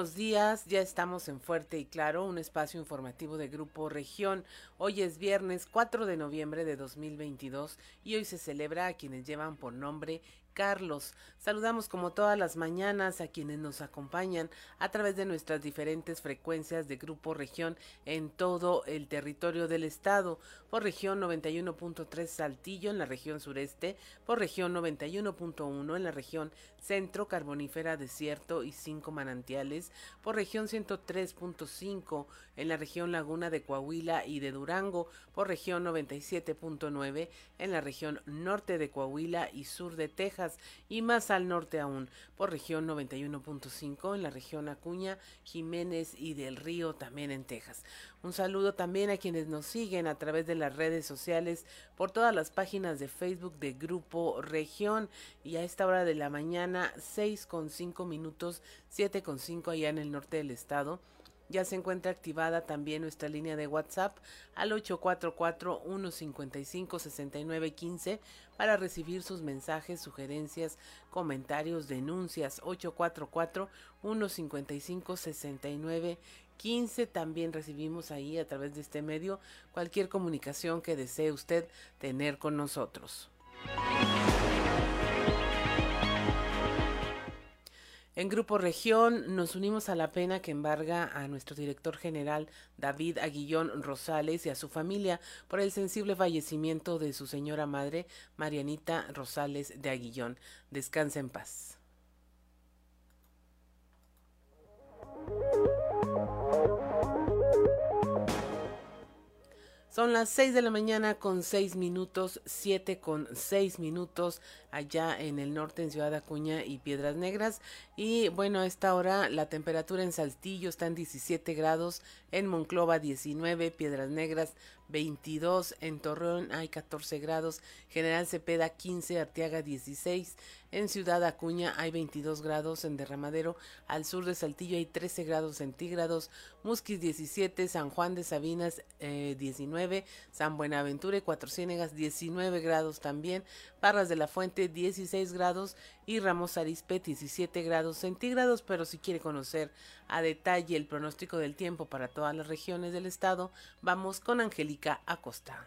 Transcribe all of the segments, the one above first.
Buenos días, ya estamos en Fuerte y Claro, un espacio informativo de Grupo Región. Hoy es viernes 4 de noviembre de 2022 y hoy se celebra a quienes llevan por nombre Carlos. Saludamos como todas las mañanas a quienes nos acompañan a través de nuestras diferentes frecuencias de Grupo Región en todo el territorio del estado. Por región 91.3 Saltillo en la región sureste, por región 91.1 en la región centro carbonífera desierto y cinco manantiales, por región 103.5 en la región laguna de Coahuila y de Durango, por región 97.9 en la región norte de Coahuila y sur de Texas y más al norte aún, por región 91.5 en la región Acuña, Jiménez y del Río también en Texas. Un saludo también a quienes nos siguen a través de las redes sociales, por todas las páginas de Facebook de Grupo Región y a esta hora de la mañana, 6 con 5 minutos, 7 con 5 allá en el norte del estado. Ya se encuentra activada también nuestra línea de WhatsApp al 844-155-6915 para recibir sus mensajes, sugerencias, comentarios, denuncias. 844-155-6915. También recibimos ahí a través de este medio cualquier comunicación que desee usted tener con nosotros. En Grupo Región nos unimos a la pena que embarga a nuestro director general David Aguillón Rosales y a su familia por el sensible fallecimiento de su señora madre Marianita Rosales de Aguillón. Descansa en paz. Son las 6 de la mañana con 6 minutos, 7 con 6 minutos allá en el norte en Ciudad Acuña y Piedras Negras. Y bueno, a esta hora la temperatura en Saltillo está en 17 grados, en Monclova 19, Piedras Negras 22, en Torreón hay 14 grados, General Cepeda 15, Arteaga 16, en Ciudad Acuña hay 22 grados, en Derramadero al sur de Saltillo hay 13 grados centígrados, Musquis 17, San Juan de Sabinas eh, 19, San Buenaventura y Cuatro Ciénegas 19 grados también, Parras de la Fuente 16 grados y Ramos Arizpe 17 grados centígrados, pero si quiere conocer a detalle el pronóstico del tiempo para todas las regiones del estado, vamos con Angélica Acosta.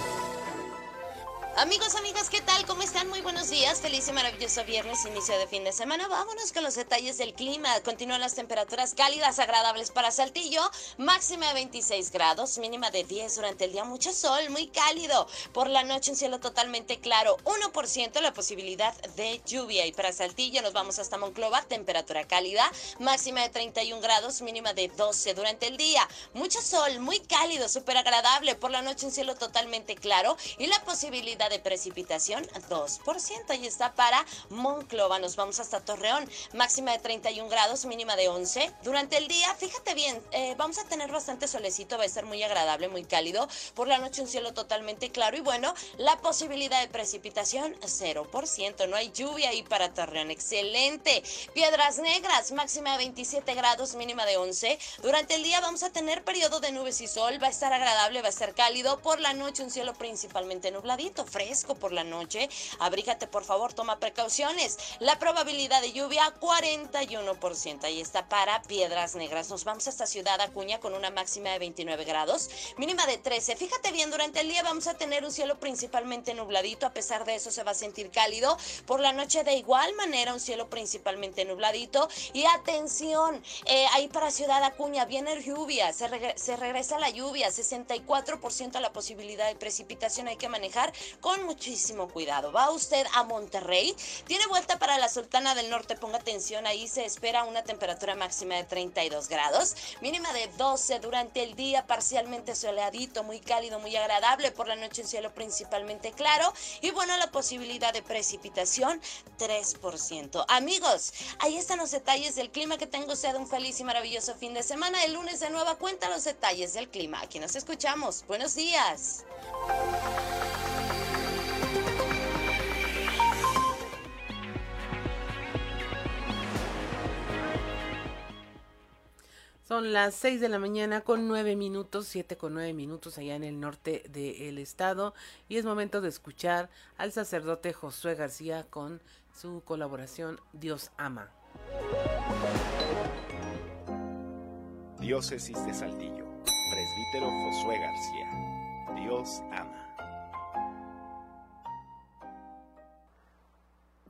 Amigos, amigas, ¿qué tal? ¿Cómo están? Muy buenos días. Feliz y maravilloso viernes, inicio de fin de semana. Vámonos con los detalles del clima. Continúan las temperaturas cálidas, agradables para Saltillo. Máxima de 26 grados, mínima de 10 durante el día. Mucho sol, muy cálido. Por la noche un cielo totalmente claro. 1% la posibilidad de lluvia. Y para Saltillo nos vamos hasta Monclova. Temperatura cálida, máxima de 31 grados, mínima de 12 durante el día. Mucho sol, muy cálido, súper agradable. Por la noche un cielo totalmente claro. Y la posibilidad de precipitación 2%. Ahí está para Monclova. Nos vamos hasta Torreón. Máxima de 31 grados, mínima de 11. Durante el día, fíjate bien, eh, vamos a tener bastante solecito. Va a ser muy agradable, muy cálido. Por la noche un cielo totalmente claro. Y bueno, la posibilidad de precipitación 0%. No hay lluvia ahí para Torreón. Excelente. Piedras Negras, máxima de 27 grados, mínima de 11. Durante el día vamos a tener periodo de nubes y sol. Va a estar agradable, va a estar cálido. Por la noche un cielo principalmente nubladito fresco por la noche. Abrígate, por favor, toma precauciones. La probabilidad de lluvia, 41%. Ahí está para Piedras Negras. Nos vamos hasta Ciudad Acuña con una máxima de 29 grados, mínima de 13. Fíjate bien, durante el día vamos a tener un cielo principalmente nubladito. A pesar de eso, se va a sentir cálido. Por la noche, de igual manera, un cielo principalmente nubladito. Y atención, eh, ahí para Ciudad Acuña viene lluvia. Se, se regresa la lluvia, 64% la posibilidad de precipitación hay que manejar con muchísimo cuidado. Va usted a Monterrey, tiene vuelta para la Sultana del Norte, ponga atención, ahí se espera una temperatura máxima de 32 grados, mínima de 12 durante el día, parcialmente soleadito, muy cálido, muy agradable, por la noche en cielo principalmente claro y bueno, la posibilidad de precipitación 3%. Amigos, ahí están los detalles del clima, que tengo usted un feliz y maravilloso fin de semana. El lunes de nueva cuenta los detalles del clima. Aquí nos escuchamos. Buenos días. Son las 6 de la mañana con 9 minutos, 7 con 9 minutos allá en el norte del estado y es momento de escuchar al sacerdote Josué García con su colaboración Dios ama. Diócesis de Saltillo, presbítero Josué García. Dios ama.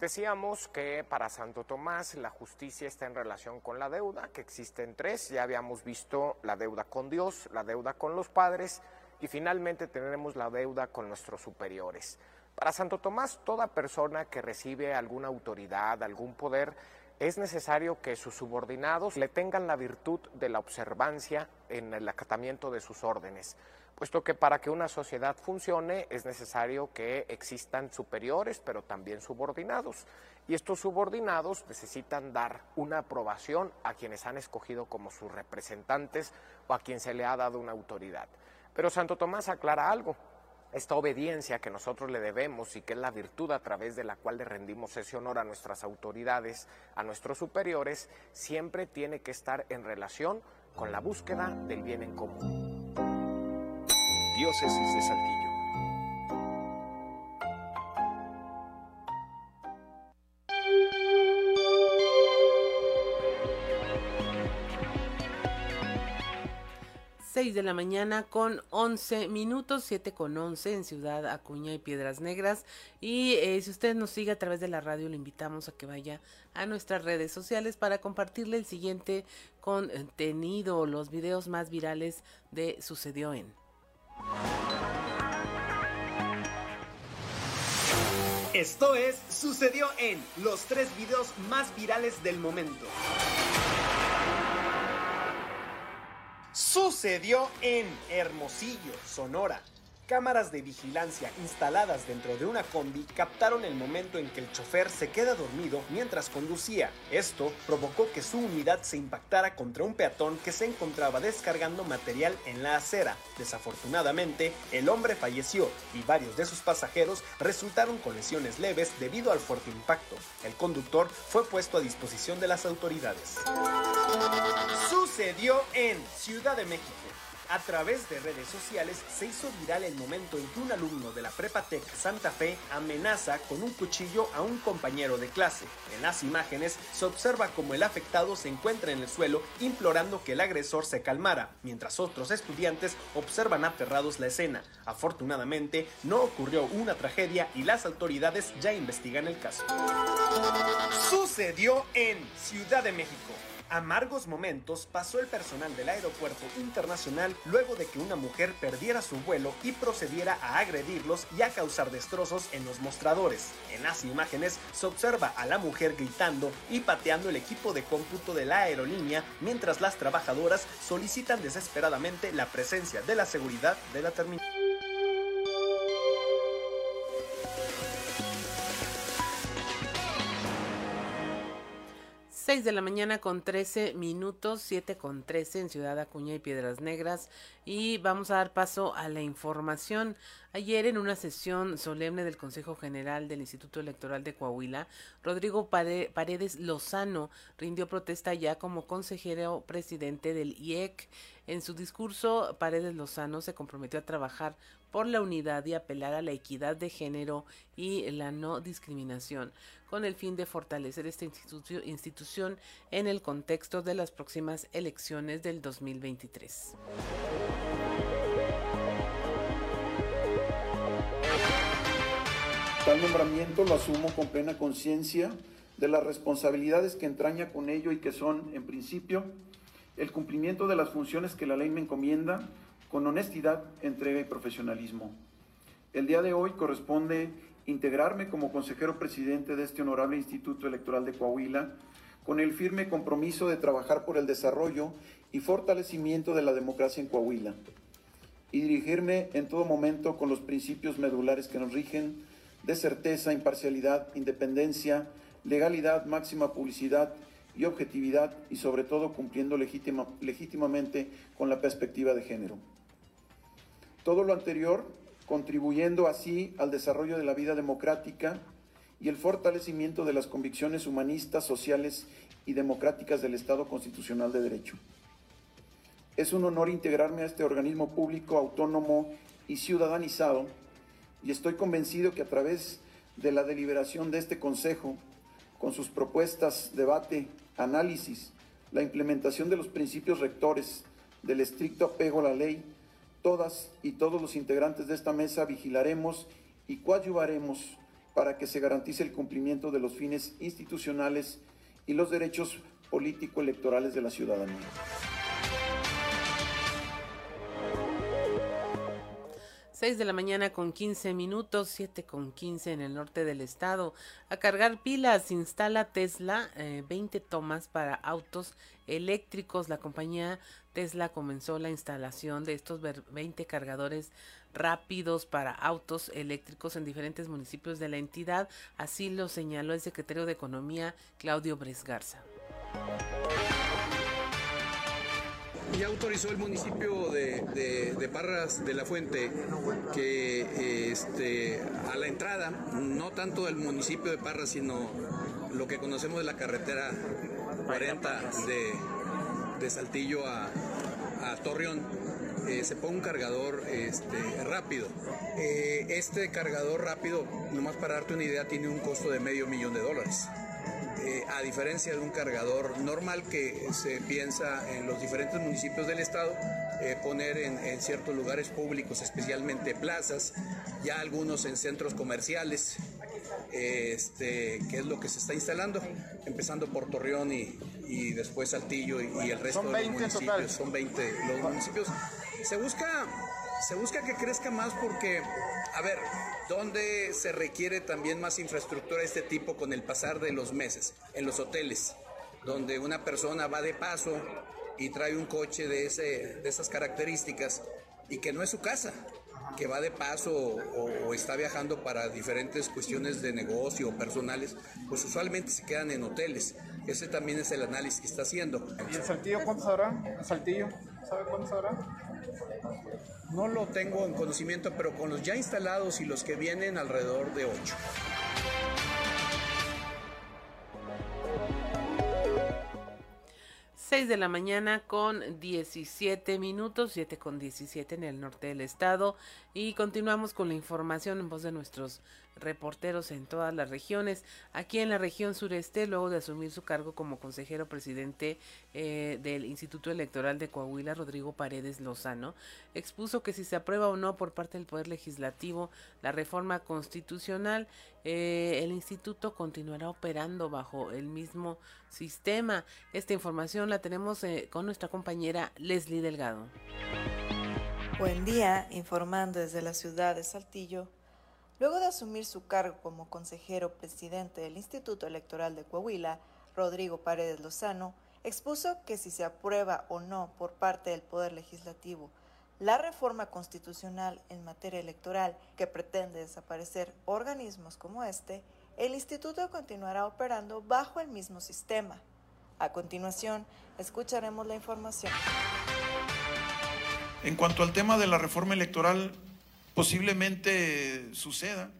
Decíamos que para Santo Tomás la justicia está en relación con la deuda, que existen tres. Ya habíamos visto la deuda con Dios, la deuda con los padres y finalmente tenemos la deuda con nuestros superiores. Para Santo Tomás, toda persona que recibe alguna autoridad, algún poder, es necesario que sus subordinados le tengan la virtud de la observancia en el acatamiento de sus órdenes puesto que para que una sociedad funcione es necesario que existan superiores, pero también subordinados. Y estos subordinados necesitan dar una aprobación a quienes han escogido como sus representantes o a quien se le ha dado una autoridad. Pero Santo Tomás aclara algo. Esta obediencia que nosotros le debemos y que es la virtud a través de la cual le rendimos ese honor a nuestras autoridades, a nuestros superiores, siempre tiene que estar en relación con la búsqueda del bien en común. Diócesis de Saltillo. De la mañana con 11 minutos, 7 con 11 en Ciudad Acuña y Piedras Negras. Y eh, si usted nos sigue a través de la radio, le invitamos a que vaya a nuestras redes sociales para compartirle el siguiente contenido, los videos más virales de Sucedió en. Esto es Sucedió en los tres videos más virales del momento. Sucedió en Hermosillo, Sonora. Cámaras de vigilancia instaladas dentro de una combi captaron el momento en que el chofer se queda dormido mientras conducía. Esto provocó que su unidad se impactara contra un peatón que se encontraba descargando material en la acera. Desafortunadamente, el hombre falleció y varios de sus pasajeros resultaron con lesiones leves debido al fuerte impacto. El conductor fue puesto a disposición de las autoridades. Sucedió en Ciudad de México. A través de redes sociales se hizo viral el momento en que un alumno de la Prepatec Santa Fe amenaza con un cuchillo a un compañero de clase. En las imágenes se observa como el afectado se encuentra en el suelo implorando que el agresor se calmara, mientras otros estudiantes observan aterrados la escena. Afortunadamente no ocurrió una tragedia y las autoridades ya investigan el caso. Sucedió en Ciudad de México. Amargos momentos pasó el personal del aeropuerto internacional luego de que una mujer perdiera su vuelo y procediera a agredirlos y a causar destrozos en los mostradores. En las imágenes se observa a la mujer gritando y pateando el equipo de cómputo de la aerolínea mientras las trabajadoras solicitan desesperadamente la presencia de la seguridad de la terminal. 6 de la mañana con 13 minutos, 7 con 13 en Ciudad Acuña y Piedras Negras. Y vamos a dar paso a la información. Ayer en una sesión solemne del Consejo General del Instituto Electoral de Coahuila, Rodrigo Paredes Lozano rindió protesta ya como consejero presidente del IEC. En su discurso, Paredes Lozano se comprometió a trabajar por la unidad y apelar a la equidad de género y la no discriminación, con el fin de fortalecer esta institución en el contexto de las próximas elecciones del 2023. Tal nombramiento lo asumo con plena conciencia de las responsabilidades que entraña con ello y que son, en principio, el cumplimiento de las funciones que la ley me encomienda con honestidad, entrega y profesionalismo. El día de hoy corresponde integrarme como consejero presidente de este honorable Instituto Electoral de Coahuila con el firme compromiso de trabajar por el desarrollo y fortalecimiento de la democracia en Coahuila y dirigirme en todo momento con los principios medulares que nos rigen de certeza, imparcialidad, independencia, legalidad, máxima publicidad y objetividad y sobre todo cumpliendo legítimamente con la perspectiva de género. Todo lo anterior contribuyendo así al desarrollo de la vida democrática y el fortalecimiento de las convicciones humanistas, sociales y democráticas del Estado constitucional de Derecho. Es un honor integrarme a este organismo público, autónomo y ciudadanizado, y estoy convencido que a través de la deliberación de este Consejo, con sus propuestas, debate, análisis, la implementación de los principios rectores del estricto apego a la ley, todas y todos los integrantes de esta mesa vigilaremos y coadyuvaremos para que se garantice el cumplimiento de los fines institucionales y los derechos político-electorales de la ciudadanía. 6 de la mañana con 15 minutos, 7 con 15 en el norte del estado. A cargar pilas instala Tesla 20 eh, tomas para autos eléctricos. La compañía Tesla comenzó la instalación de estos 20 cargadores rápidos para autos eléctricos en diferentes municipios de la entidad. Así lo señaló el secretario de Economía, Claudio Bresgarza. Ya autorizó el municipio de, Parras de la Fuente que este, a la entrada, no tanto del municipio de Parras, sino lo que conocemos de la carretera 40 de, Saltillo a, Torreón, eh, se pone un cargador este, rápido. Eh, este cargador rápido, nomás para darte una idea, tiene un costo de medio millón de dólares. Eh, a diferencia de un cargador normal que se piensa en los diferentes municipios del estado, eh, poner en, ciertos lugares públicos, especialmente plazas, ya algunos en centros comerciales, este, que es lo que se está instalando, empezando por Torreón y, después Saltillo y, el resto de los municipios. Son 20 los municipios. Se busca, se busca que crezca más porque, a ver, donde se requiere también más infraestructura de este tipo con el pasar de los meses, en los hoteles, donde una persona va de paso y trae un coche de, ese, de esas características y que no es su casa, que va de paso o, está viajando para diferentes cuestiones de negocio o personales, pues usualmente se quedan en hoteles. Ese también es el análisis que está haciendo. ¿Y el Saltillo cuántos habrá? ¿El Saltillo? ¿Sabe cuántos habrá? No lo tengo en conocimiento, pero con los ya instalados y los que vienen alrededor de 8. 6 de la mañana con 17 minutos, 7 con 17 en el norte del estado. Y continuamos con la información en voz de nuestros reporteros en todas las regiones. Aquí en la región sureste, luego de asumir su cargo como consejero presidente eh, del Instituto Electoral de Coahuila, Rodrigo Paredes Lozano, expuso que si se aprueba o no por parte del Poder Legislativo la reforma constitucional, eh, el instituto continuará operando bajo el mismo sistema. Esta información la tenemos eh, con nuestra compañera Leslie Delgado. Buen día, informando desde la ciudad de Saltillo. Luego de asumir su cargo como consejero presidente del Instituto Electoral de Coahuila, Rodrigo Paredes Lozano expuso que si se aprueba o no por parte del Poder Legislativo la reforma constitucional en materia electoral que pretende desaparecer organismos como este, el instituto continuará operando bajo el mismo sistema. A continuación, escucharemos la información. En cuanto al tema de la reforma electoral, posiblemente suceda,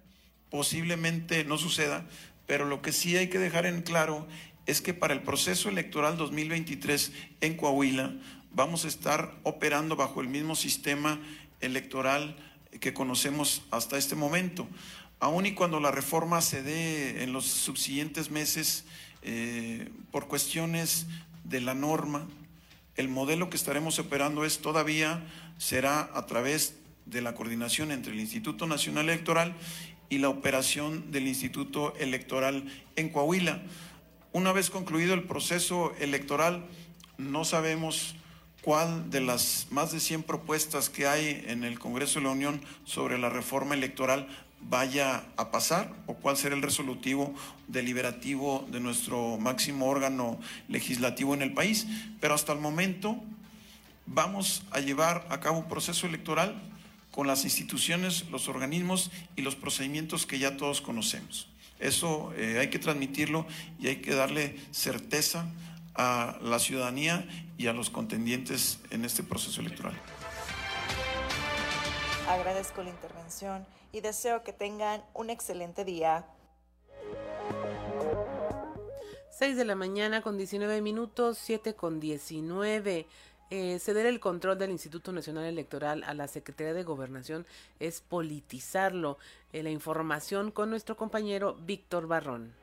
posiblemente no suceda, pero lo que sí hay que dejar en claro es que para el proceso electoral 2023 en Coahuila vamos a estar operando bajo el mismo sistema electoral que conocemos hasta este momento. Aun y cuando la reforma se dé en los subsiguientes meses eh, por cuestiones de la norma, el modelo que estaremos operando es todavía será a través de la coordinación entre el Instituto Nacional Electoral y la operación del Instituto Electoral en Coahuila. Una vez concluido el proceso electoral, no sabemos cuál de las más de 100 propuestas que hay en el Congreso de la Unión sobre la reforma electoral vaya a pasar o cuál será el resolutivo deliberativo de nuestro máximo órgano legislativo en el país. Pero hasta el momento vamos a llevar a cabo un proceso electoral con las instituciones, los organismos y los procedimientos que ya todos conocemos. Eso eh, hay que transmitirlo y hay que darle certeza a la ciudadanía y a los contendientes en este proceso electoral. Agradezco la intervención y deseo que tengan un excelente día. 6 de la mañana con 19 minutos, 7 con 19. Eh, ceder el control del Instituto Nacional Electoral a la Secretaría de Gobernación es politizarlo. Eh, la información con nuestro compañero Víctor Barrón.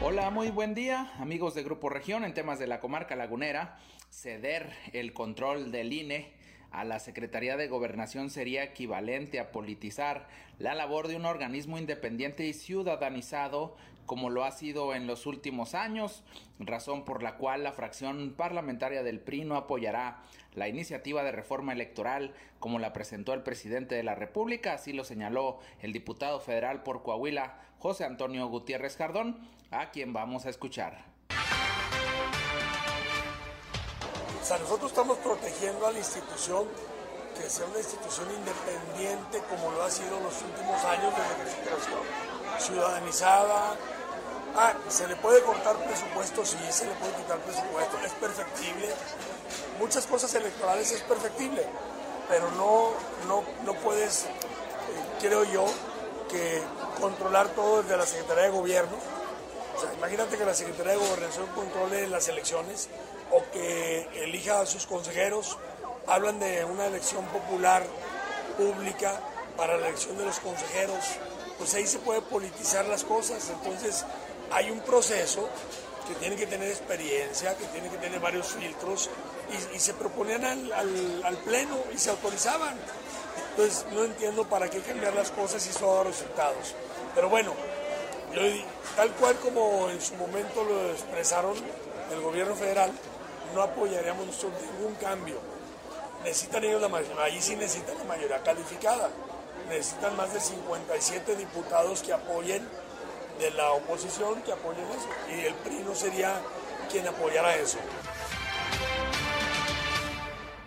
Hola, muy buen día, amigos de Grupo Región en temas de la comarca lagunera. Ceder el control del INE a la Secretaría de Gobernación sería equivalente a politizar la labor de un organismo independiente y ciudadanizado como lo ha sido en los últimos años, razón por la cual la fracción parlamentaria del PRI no apoyará la iniciativa de reforma electoral como la presentó el presidente de la República, así lo señaló el diputado federal por Coahuila, José Antonio Gutiérrez Cardón, a quien vamos a escuchar. O sea, nosotros estamos protegiendo a la institución que sea una institución independiente como lo ha sido en los últimos años desde su creación, ciudadanizada. Ah, se le puede cortar presupuesto, sí, se le puede quitar presupuesto, es perfectible. Muchas cosas electorales es perfectible, pero no, no, no puedes, eh, creo yo, que controlar todo desde la Secretaría de Gobierno. O sea, imagínate que la Secretaría de Gobernación controle las elecciones o que elija a sus consejeros. Hablan de una elección popular pública para la elección de los consejeros. Pues ahí se puede politizar las cosas. Entonces hay un proceso que tiene que tener experiencia, que tiene que tener varios filtros y, se proponían al, pleno y se autorizaban. Entonces no entiendo para qué cambiar las cosas si eso ha resultados. Pero bueno, yo, tal cual como en su momento lo expresaron el gobierno federal, no apoyaríamos ningún cambio. Necesitan ellos la mayoría, ahí sí necesitan la mayoría calificada. Necesitan más de 57 diputados que apoyen de la oposición, que apoyen eso. Y el PRI no sería quien apoyara eso.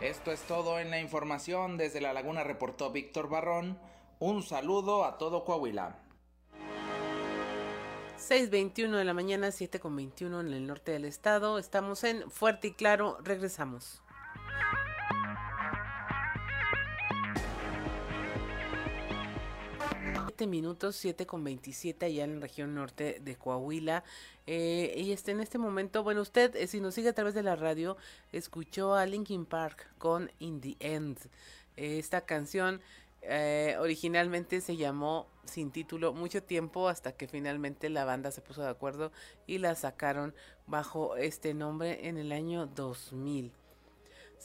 Esto es todo en la información. Desde La Laguna reportó Víctor Barrón. Un saludo a todo Coahuila. 6.21 de la mañana, 7.21 en el norte del estado. Estamos en Fuerte y Claro. Regresamos. Siete minutos, 7 con 27 allá en la región norte de Coahuila. Eh, y este, en este momento, bueno, usted, eh, si nos sigue a través de la radio, escuchó a Linkin Park con In the End. Eh, esta canción eh, originalmente se llamó sin título mucho tiempo hasta que finalmente la banda se puso de acuerdo y la sacaron bajo este nombre en el año 2000.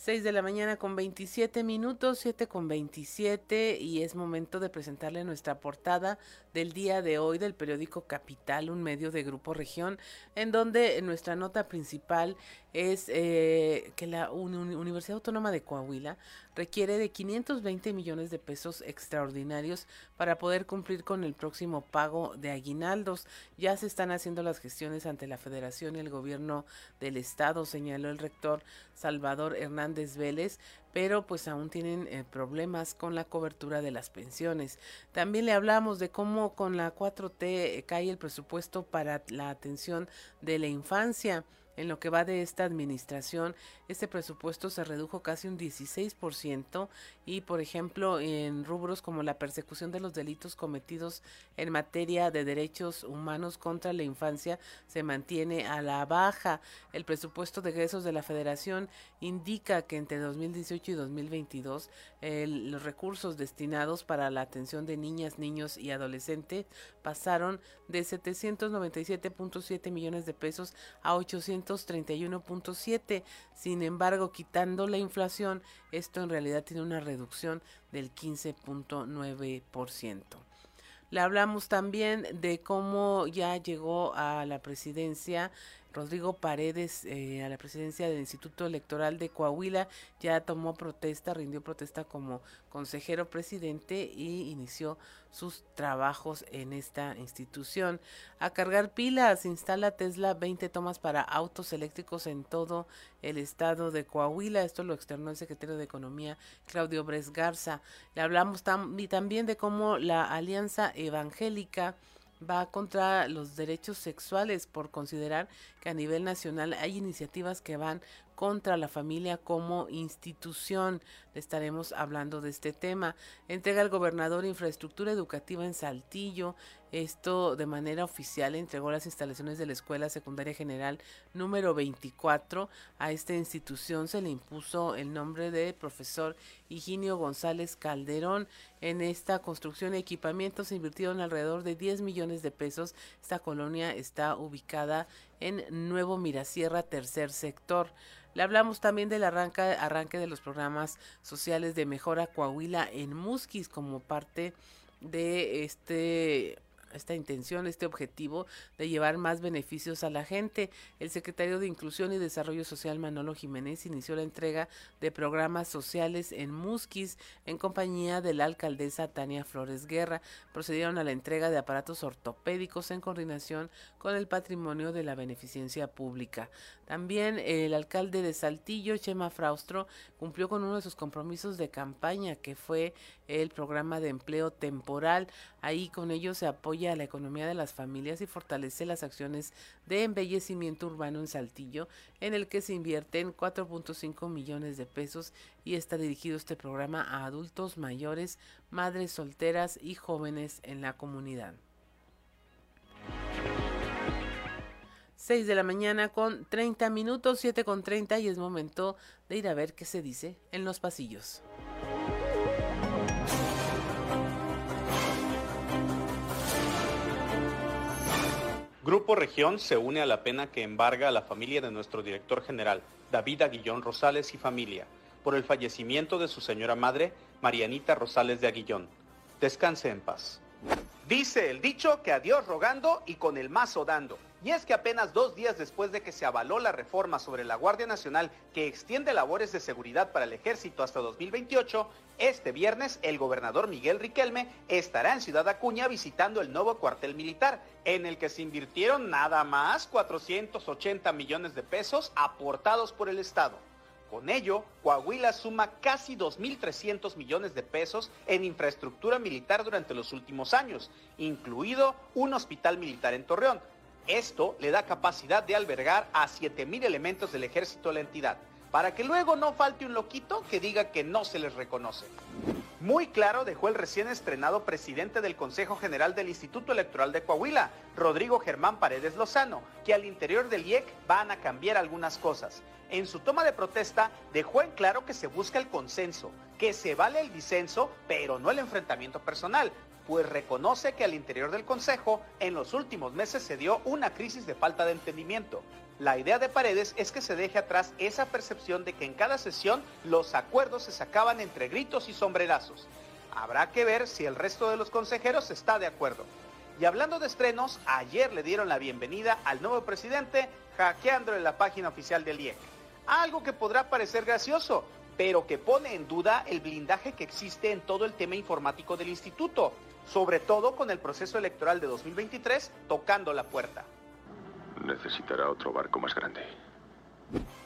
6 de la mañana con 27 minutos, 7 con 27 y es momento de presentarle nuestra portada del día de hoy del periódico Capital, un medio de Grupo Región, en donde nuestra nota principal es eh, que la Universidad Autónoma de Coahuila requiere de 520 millones de pesos extraordinarios para poder cumplir con el próximo pago de aguinaldos. Ya se están haciendo las gestiones ante la Federación y el gobierno del Estado, señaló el rector Salvador Hernández Vélez, pero pues aún tienen eh, problemas con la cobertura de las pensiones. También le hablamos de cómo con la 4T eh, cae el presupuesto para la atención de la infancia. En lo que va de esta administración, este presupuesto se redujo casi un 16% y, por ejemplo, en rubros como la persecución de los delitos cometidos en materia de derechos humanos contra la infancia se mantiene a la baja. El presupuesto de egresos de la Federación indica que entre 2018 y 2022 los recursos destinados para la atención de niñas, niños y adolescentes pasaron de 797.7 millones de pesos a 800 31.7. Sin embargo, quitando la inflación, esto en realidad tiene una reducción del 15.9%. Le hablamos también de cómo ya llegó a la presidencia Rodrigo Paredes eh, a la presidencia del Instituto Electoral de Coahuila, ya tomó protesta, rindió protesta como consejero presidente y inició sus trabajos en esta institución. A cargar pilas, instala Tesla 20 tomas para autos eléctricos en todo el estado de Coahuila. Esto lo externó el secretario de Economía, Claudio Bres Garza. Le hablamos también de cómo la Alianza Evangélica va contra los derechos sexuales por considerar que a nivel nacional hay iniciativas que van contra la familia como institución. Estaremos hablando de este tema. Entrega el gobernador infraestructura educativa en Saltillo. Esto de manera oficial entregó las instalaciones de la Escuela Secundaria General número 24. A esta institución se le impuso el nombre de profesor Higinio González Calderón. En esta construcción y equipamiento se invirtieron alrededor de 10 millones de pesos. Esta colonia está ubicada en Nuevo Mirasierra, tercer sector. Le hablamos también del arranque, arranque de los programas sociales de Mejora Coahuila en Musquis como parte de este esta intención, este objetivo de llevar más beneficios a la gente. El secretario de Inclusión y Desarrollo Social Manolo Jiménez inició la entrega de programas sociales en Musquis en compañía de la alcaldesa Tania Flores Guerra. Procedieron a la entrega de aparatos ortopédicos en coordinación con el patrimonio de la beneficencia pública. También el alcalde de Saltillo, Chema Fraustro, cumplió con uno de sus compromisos de campaña, que fue el programa de empleo temporal. Ahí con ello se apoya a la economía de las familias y fortalece las acciones de embellecimiento urbano en Saltillo, en el que se invierten 4.5 millones de pesos y está dirigido este programa a adultos mayores, madres solteras y jóvenes en la comunidad. 6 de la mañana con 30 minutos, 7 con 30 y es momento de ir a ver qué se dice en los pasillos. Grupo Región se une a la pena que embarga a la familia de nuestro director general, David Aguillón Rosales y familia, por el fallecimiento de su señora madre, Marianita Rosales de Aguillón. Descanse en paz. Dice el dicho que a Dios rogando y con el mazo dando. Y es que apenas dos días después de que se avaló la reforma sobre la Guardia Nacional que extiende labores de seguridad para el ejército hasta 2028, este viernes el gobernador Miguel Riquelme estará en Ciudad Acuña visitando el nuevo cuartel militar, en el que se invirtieron nada más 480 millones de pesos aportados por el Estado. Con ello, Coahuila suma casi 2.300 millones de pesos en infraestructura militar durante los últimos años, incluido un hospital militar en Torreón, esto le da capacidad de albergar a 7.000 elementos del ejército de la entidad, para que luego no falte un loquito que diga que no se les reconoce. Muy claro dejó el recién estrenado presidente del Consejo General del Instituto Electoral de Coahuila, Rodrigo Germán Paredes Lozano, que al interior del IEC van a cambiar algunas cosas. En su toma de protesta dejó en claro que se busca el consenso, que se vale el disenso, pero no el enfrentamiento personal, pues reconoce que al interior del Consejo en los últimos meses se dio una crisis de falta de entendimiento. La idea de Paredes es que se deje atrás esa percepción de que en cada sesión los acuerdos se sacaban entre gritos y sombrerazos. Habrá que ver si el resto de los consejeros está de acuerdo. Y hablando de estrenos, ayer le dieron la bienvenida al nuevo presidente hackeándole la página oficial del IEC. Algo que podrá parecer gracioso, pero que pone en duda el blindaje que existe en todo el tema informático del instituto sobre todo con el proceso electoral de 2023 tocando la puerta. Necesitará otro barco más grande.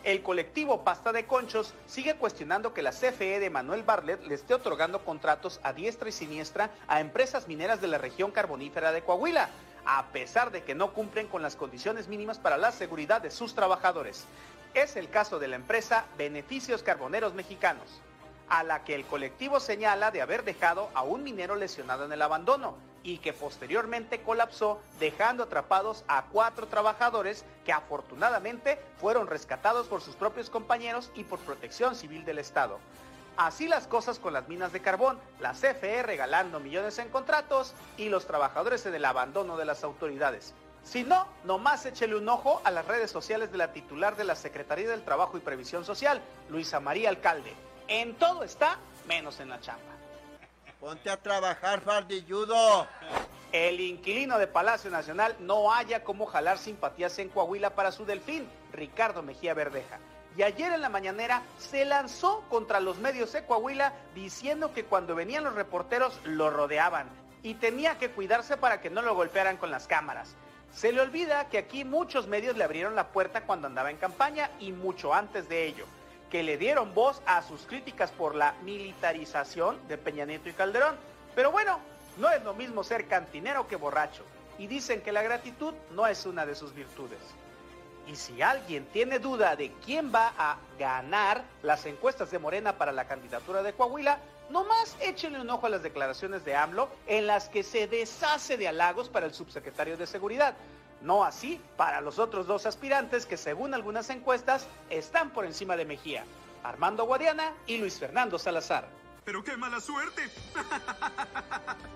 El colectivo Pasta de Conchos sigue cuestionando que la CFE de Manuel Barlet le esté otorgando contratos a diestra y siniestra a empresas mineras de la región carbonífera de Coahuila, a pesar de que no cumplen con las condiciones mínimas para la seguridad de sus trabajadores. Es el caso de la empresa Beneficios Carboneros Mexicanos a la que el colectivo señala de haber dejado a un minero lesionado en el abandono y que posteriormente colapsó dejando atrapados a cuatro trabajadores que afortunadamente fueron rescatados por sus propios compañeros y por protección civil del Estado. Así las cosas con las minas de carbón, la CFE regalando millones en contratos y los trabajadores en el abandono de las autoridades. Si no, nomás échele un ojo a las redes sociales de la titular de la Secretaría del Trabajo y Previsión Social, Luisa María Alcalde en todo está, menos en la chamba. Ponte a trabajar, fardilludo. el inquilino de Palacio Nacional no haya cómo jalar simpatías en Coahuila para su delfín, Ricardo Mejía Verdeja. Y ayer en la mañanera se lanzó contra los medios de Coahuila diciendo que cuando venían los reporteros lo rodeaban y tenía que cuidarse para que no lo golpearan con las cámaras. Se le olvida que aquí muchos medios le abrieron la puerta cuando andaba en campaña y mucho antes de ello, que le dieron voz a sus críticas por la militarización de Peña Nieto y Calderón. Pero bueno, no es lo mismo ser cantinero que borracho. Y dicen que la gratitud no es una de sus virtudes. Y si alguien tiene duda de quién va a ganar las encuestas de Morena para la candidatura de Coahuila, nomás échenle un ojo a las declaraciones de AMLO en las que se deshace de halagos para el subsecretario de Seguridad. No así para los otros dos aspirantes que según algunas encuestas están por encima de Mejía, Armando Guadiana y Luis Fernando Salazar. Pero qué mala suerte.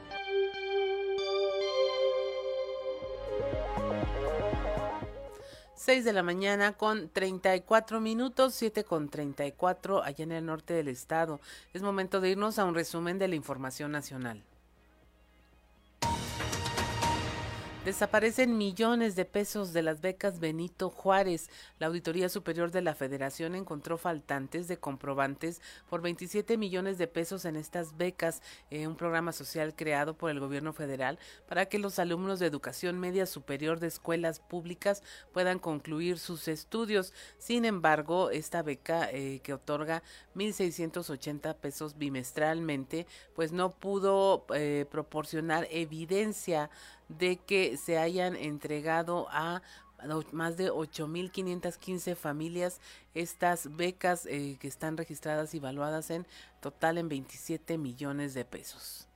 6 de la mañana con 34 minutos, 7 con 34 allá en el norte del estado. Es momento de irnos a un resumen de la información nacional. Desaparecen millones de pesos de las becas Benito Juárez. La Auditoría Superior de la Federación encontró faltantes de comprobantes por 27 millones de pesos en estas becas, en un programa social creado por el gobierno federal para que los alumnos de educación media superior de escuelas públicas puedan concluir sus estudios. Sin embargo, esta beca eh, que otorga 1.680 pesos bimestralmente, pues no pudo eh, proporcionar evidencia de que se hayan entregado a más de 8.515 familias estas becas eh, que están registradas y evaluadas en total en 27 millones de pesos.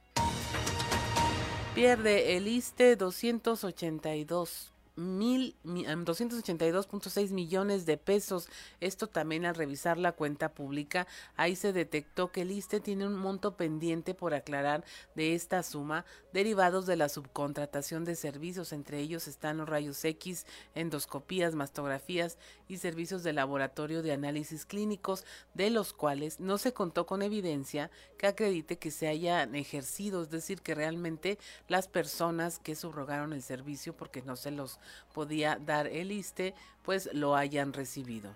Pierde el ISTE 282 mil 282.6 millones de pesos. Esto también al revisar la cuenta pública, ahí se detectó que el ISTE tiene un monto pendiente por aclarar de esta suma derivados de la subcontratación de servicios. Entre ellos están los rayos X, endoscopías, mastografías y servicios de laboratorio de análisis clínicos, de los cuales no se contó con evidencia que acredite que se hayan ejercido, es decir, que realmente las personas que subrogaron el servicio porque no se los podía dar el ISTE, pues lo hayan recibido.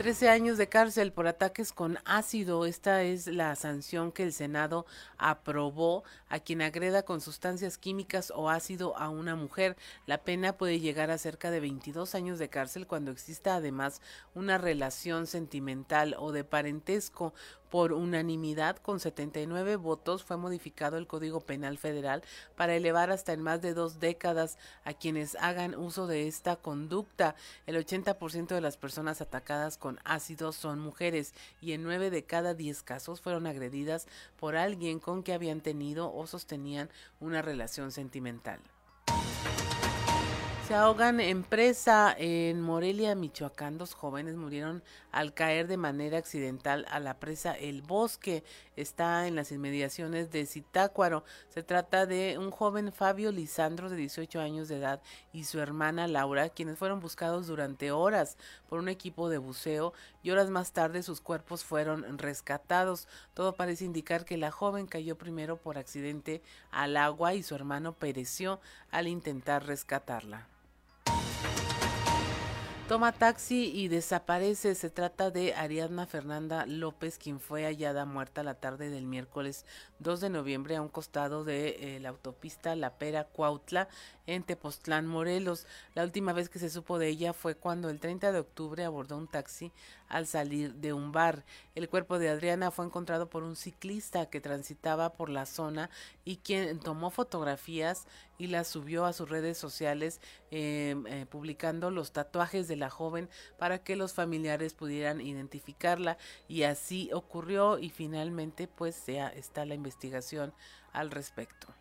13 años de cárcel por ataques con ácido. Esta es la sanción que el Senado aprobó a quien agreda con sustancias químicas o ácido a una mujer. La pena puede llegar a cerca de 22 años de cárcel cuando exista además una relación sentimental o de parentesco. Por unanimidad, con 79 votos, fue modificado el Código Penal Federal para elevar hasta en más de dos décadas a quienes hagan uso de esta conducta. El 80% de las personas atacadas con ácido son mujeres y en 9 de cada 10 casos fueron agredidas por alguien con que habían tenido o sostenían una relación sentimental. Se ahogan en presa en Morelia, Michoacán. Dos jóvenes murieron al caer de manera accidental a la presa El Bosque. Está en las inmediaciones de Zitácuaro. Se trata de un joven Fabio Lisandro de 18 años de edad y su hermana Laura, quienes fueron buscados durante horas por un equipo de buceo y horas más tarde sus cuerpos fueron rescatados. Todo parece indicar que la joven cayó primero por accidente al agua y su hermano pereció al intentar rescatarla toma taxi y desaparece. Se trata de Ariadna Fernanda López, quien fue hallada muerta la tarde del miércoles 2 de noviembre a un costado de eh, la autopista La Pera Cuautla en Tepoztlán, Morelos. La última vez que se supo de ella fue cuando el 30 de octubre abordó un taxi al salir de un bar. El cuerpo de Adriana fue encontrado por un ciclista que transitaba por la zona y quien tomó fotografías y las subió a sus redes sociales em, eh, publicando los tatuajes de la joven para que los familiares pudieran identificarla y así ocurrió y finalmente pues ya está la investigación al respecto.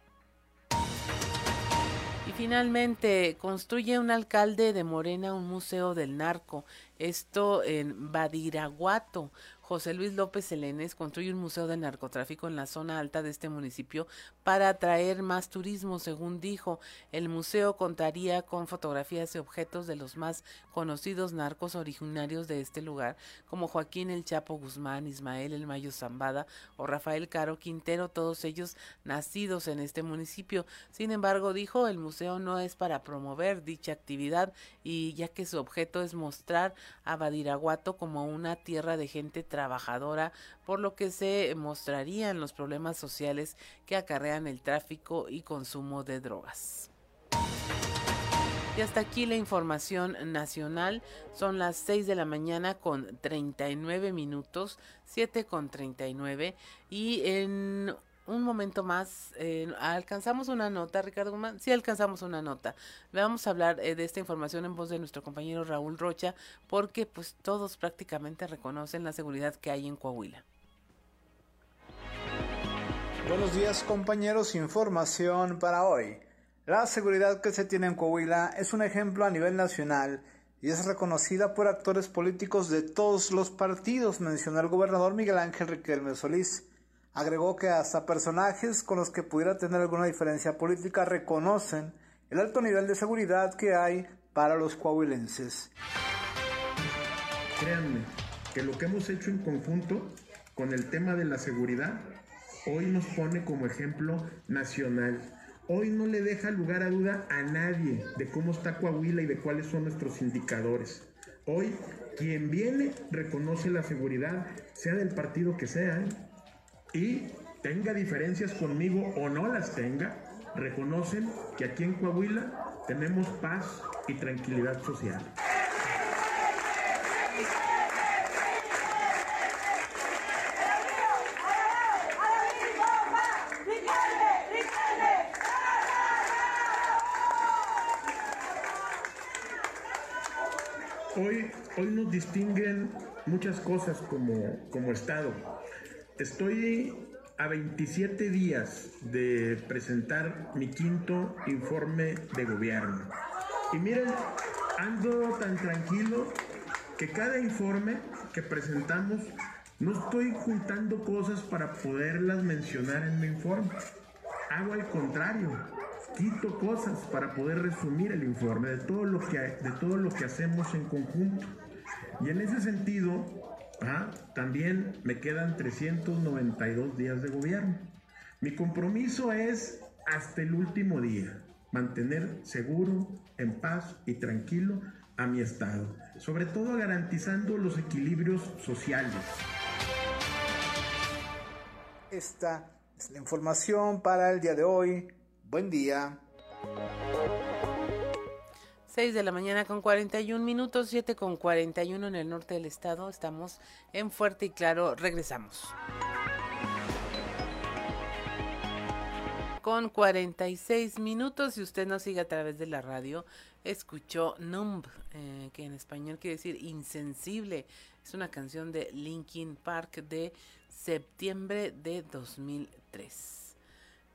Y finalmente, construye un alcalde de Morena un museo del narco. esto en Badiraguato. José Luis López Elenes construye un museo de narcotráfico en la zona alta de este municipio para atraer más turismo, según dijo. El museo contaría con fotografías y objetos de los más conocidos narcos originarios de este lugar, como Joaquín El Chapo Guzmán, Ismael El Mayo Zambada o Rafael Caro Quintero, todos ellos nacidos en este municipio. Sin embargo, dijo, el museo no es para promover dicha actividad y ya que su objeto es mostrar a Badiraguato como una tierra de gente trabajadora, por lo que se mostrarían los problemas sociales que acarrean el tráfico y consumo de drogas. Y hasta aquí la información nacional. Son las 6 de la mañana con 39 minutos, 7 con 39. Y en un momento más, eh, alcanzamos una nota, Ricardo Guzmán, sí alcanzamos una nota. Vamos a hablar eh, de esta información en voz de nuestro compañero Raúl Rocha, porque pues todos prácticamente reconocen la seguridad que hay en Coahuila. Buenos días compañeros, información para hoy. La seguridad que se tiene en Coahuila es un ejemplo a nivel nacional y es reconocida por actores políticos de todos los partidos, mencionó el gobernador Miguel Ángel Riquelme Solís. Agregó que hasta personajes con los que pudiera tener alguna diferencia política reconocen el alto nivel de seguridad que hay para los coahuilenses. Créanme que lo que hemos hecho en conjunto con el tema de la seguridad hoy nos pone como ejemplo nacional. Hoy no le deja lugar a duda a nadie de cómo está Coahuila y de cuáles son nuestros indicadores. Hoy quien viene reconoce la seguridad, sea del partido que sea. Y tenga diferencias conmigo o no las tenga, reconocen que aquí en Coahuila tenemos paz y tranquilidad social. Hoy, hoy nos distinguen muchas cosas como, como Estado Estoy a 27 días de presentar mi quinto informe de gobierno. Y miren, ando tan tranquilo que cada informe que presentamos no estoy juntando cosas para poderlas mencionar en mi informe. Hago al contrario, quito cosas para poder resumir el informe de todo lo que, de todo lo que hacemos en conjunto. Y en ese sentido, Ah, también me quedan 392 días de gobierno. Mi compromiso es hasta el último día, mantener seguro, en paz y tranquilo a mi Estado, sobre todo garantizando los equilibrios sociales. Esta es la información para el día de hoy. Buen día. 6 de la mañana con 41 minutos, 7 con 41 en el norte del estado. Estamos en Fuerte y Claro. Regresamos. Con 46 minutos, si usted nos sigue a través de la radio, escuchó Numb, eh, que en español quiere decir insensible. Es una canción de Linkin Park de septiembre de 2003.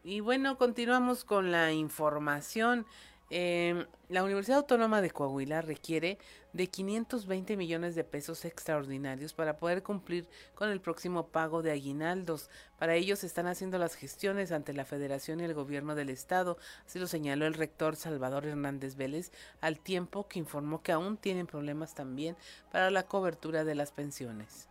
Y bueno, continuamos con la información. Eh, la Universidad Autónoma de Coahuila requiere de 520 millones de pesos extraordinarios para poder cumplir con el próximo pago de aguinaldos. Para ello se están haciendo las gestiones ante la Federación y el Gobierno del Estado, así lo señaló el rector Salvador Hernández Vélez, al tiempo que informó que aún tienen problemas también para la cobertura de las pensiones.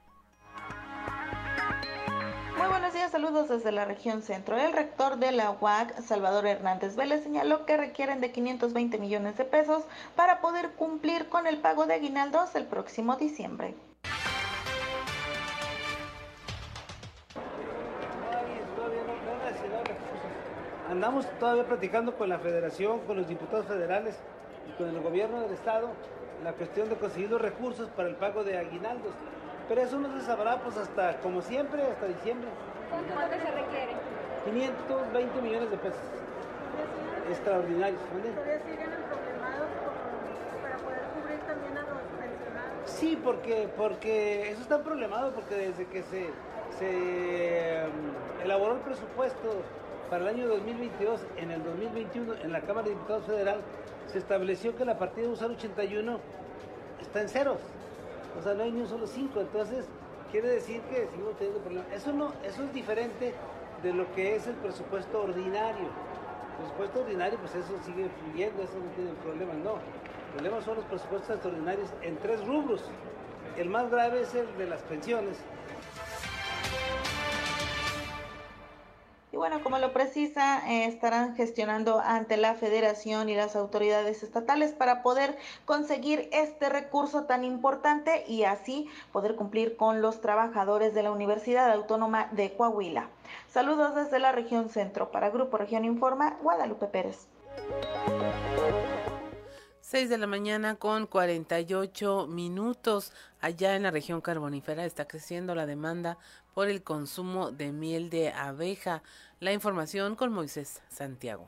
Saludos desde la región centro. El rector de la UAC, Salvador Hernández Vélez, señaló que requieren de 520 millones de pesos para poder cumplir con el pago de aguinaldos el próximo diciembre. Andamos todavía platicando con la federación, con los diputados federales y con el gobierno del estado la cuestión de conseguir los recursos para el pago de aguinaldos. Pero eso no se sabrá pues hasta, como siempre, hasta diciembre. ¿Cuánto se requiere? 520 millones de pesos. Extraordinarios. ¿Todavía siguen problemados para poder cubrir también a los pensionados? Sí, porque, porque eso está problemado porque desde que se, se um, elaboró el presupuesto para el año 2022, en el 2021, en la Cámara de Diputados Federal, se estableció que la partida de usar 81 está en ceros. O sea, no hay ni un solo 5. Entonces, quiere decir que seguimos teniendo problemas. Eso, no, eso es diferente de lo que es el presupuesto ordinario. El presupuesto ordinario, pues eso sigue fluyendo, eso no tiene problema, no. El problema son los presupuestos extraordinarios en tres rubros. El más grave es el de las pensiones, Y bueno, como lo precisa, eh, estarán gestionando ante la federación y las autoridades estatales para poder conseguir este recurso tan importante y así poder cumplir con los trabajadores de la Universidad Autónoma de Coahuila. Saludos desde la región centro. Para Grupo Región Informa, Guadalupe Pérez. 6 de la mañana con 48 minutos. Allá en la región carbonífera está creciendo la demanda por el consumo de miel de abeja. La información con Moisés Santiago.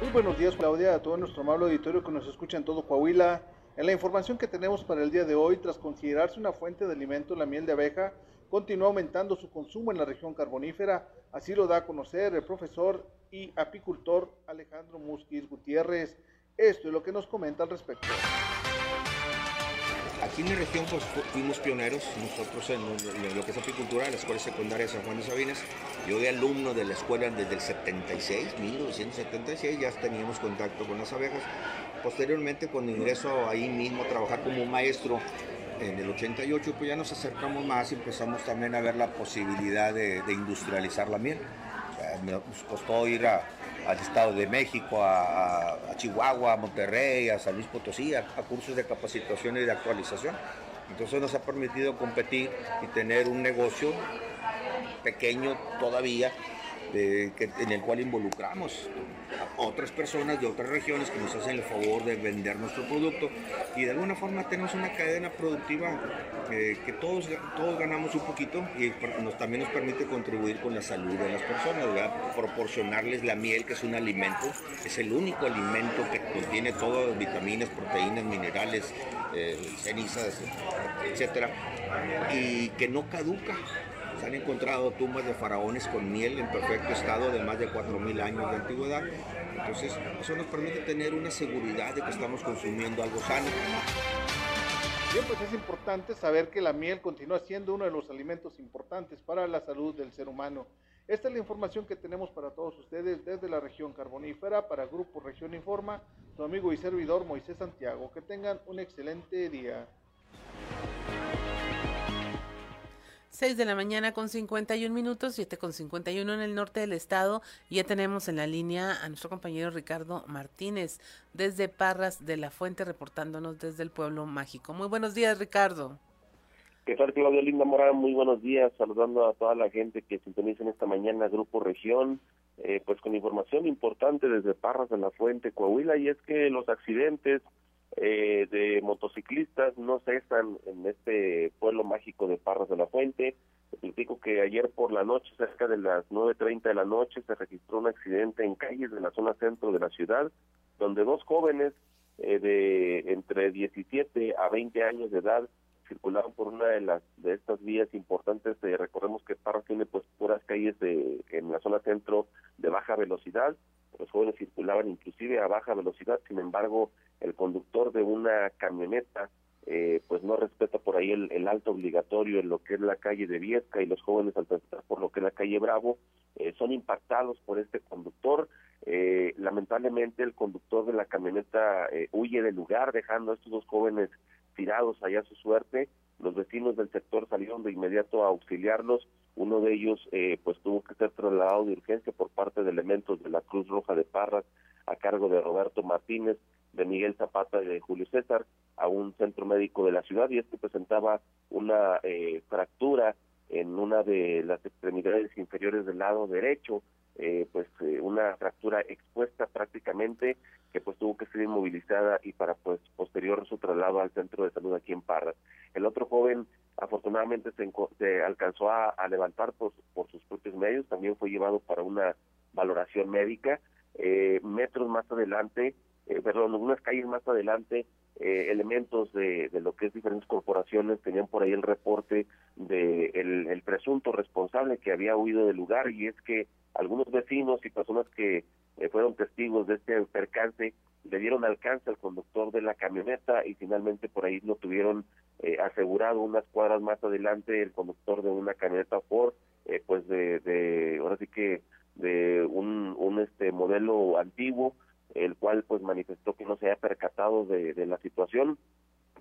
Muy buenos días, Claudia, a todo nuestro amable auditorio que nos escucha en todo Coahuila. En la información que tenemos para el día de hoy, tras considerarse una fuente de alimento, la miel de abeja continúa aumentando su consumo en la región carbonífera. Así lo da a conocer el profesor y apicultor Alejandro Musquiz Gutiérrez. Esto es lo que nos comenta al respecto. Aquí en la región pues, fuimos pioneros, nosotros en lo, que es apicultura, en la Escuela Secundaria de San Juan de Sabinas. Yo de alumno de la escuela desde el 76, 1976, ya teníamos contacto con las abejas. Posteriormente, cuando ingreso ahí mismo a trabajar como maestro en el 88, pues ya nos acercamos más y empezamos también a ver la posibilidad de, industrializar la miel. nos costó ir al Estado de México, a, Chihuahua, a Monterrey, a San Luis Potosí, a, cursos de capacitación y de actualización. Entonces nos ha permitido competir y tener un negocio pequeño todavía en el cual involucramos a otras personas de otras regiones que nos hacen el favor de vender nuestro producto. Y de alguna forma tenemos una cadena productiva eh, que todos, todos ganamos un poquito y nos, también nos permite contribuir con la salud de las personas, proporcionarles la miel que es un alimento, es el único alimento que contiene todas vitaminas, proteínas, minerales, eh, cenizas, etcétera, y que no caduca se han encontrado tumbas de faraones con miel en perfecto estado de más de 4.000 años de antigüedad. Entonces, eso nos permite tener una seguridad de que estamos consumiendo algo sano. Bien, pues es importante saber que la miel continúa siendo uno de los alimentos importantes para la salud del ser humano. Esta es la información que tenemos para todos ustedes desde la región carbonífera para Grupo Región Informa, su amigo y servidor Moisés Santiago. Que tengan un excelente día. 6 de la mañana con 51 minutos, 7 con 51 en el norte del estado. Ya tenemos en la línea a nuestro compañero Ricardo Martínez desde Parras de la Fuente reportándonos desde el pueblo mágico. Muy buenos días, Ricardo. ¿Qué tal, Claudia Linda Morán? Muy buenos días, saludando a toda la gente que sintoniza en esta mañana Grupo Región, eh, pues con información importante desde Parras de la Fuente, Coahuila, y es que los accidentes eh, de motociclistas no cesan en este pueblo mágico de Parras de la Fuente. Les digo que ayer por la noche, cerca de las 9.30 de la noche, se registró un accidente en calles de la zona centro de la ciudad, donde dos jóvenes eh, de entre 17 a 20 años de edad circulaban por una de las de estas vías importantes. Eh, recordemos que Parras tiene pues puras calles de en la zona centro de baja velocidad. Los jóvenes circulaban inclusive a baja velocidad, sin embargo, el conductor de una camioneta eh, pues no respeta por ahí el, alto obligatorio en lo que es la calle de Viesca y los jóvenes al transitar por lo que es la calle Bravo eh, son impactados por este conductor. Eh, lamentablemente el conductor de la camioneta huye del lugar dejando a estos dos jóvenes tirados allá su suerte. Los vecinos del sector salieron de inmediato a auxiliarlos. Uno de ellos pues tuvo que ser trasladado de urgencia por parte de elementos de la Cruz Roja de Parras a cargo de Roberto Martínez de Miguel Zapata y de Julio César a un centro médico de la ciudad y este presentaba una eh, fractura en una de las extremidades inferiores del lado derecho, eh, pues eh, una fractura expuesta prácticamente que pues tuvo que ser inmovilizada y para pues posterior su traslado al centro de salud aquí en Parras. El otro joven afortunadamente se, alcanzó a, levantar por, por, sus propios medios, también fue llevado para una valoración médica. metros más adelante eh, perdón, unas calles más adelante, eh, elementos de, de, lo que es diferentes corporaciones tenían por ahí el reporte de el, el, presunto responsable que había huido del lugar y es que algunos vecinos y personas que eh, fueron testigos de este percance le dieron alcance al conductor de la camioneta y finalmente por ahí lo tuvieron eh, asegurado unas cuadras más adelante el conductor de una camioneta Ford eh, pues de, de ahora sí que de un, un este modelo antiguo el cual pues manifestó que no se había percatado de, de la situación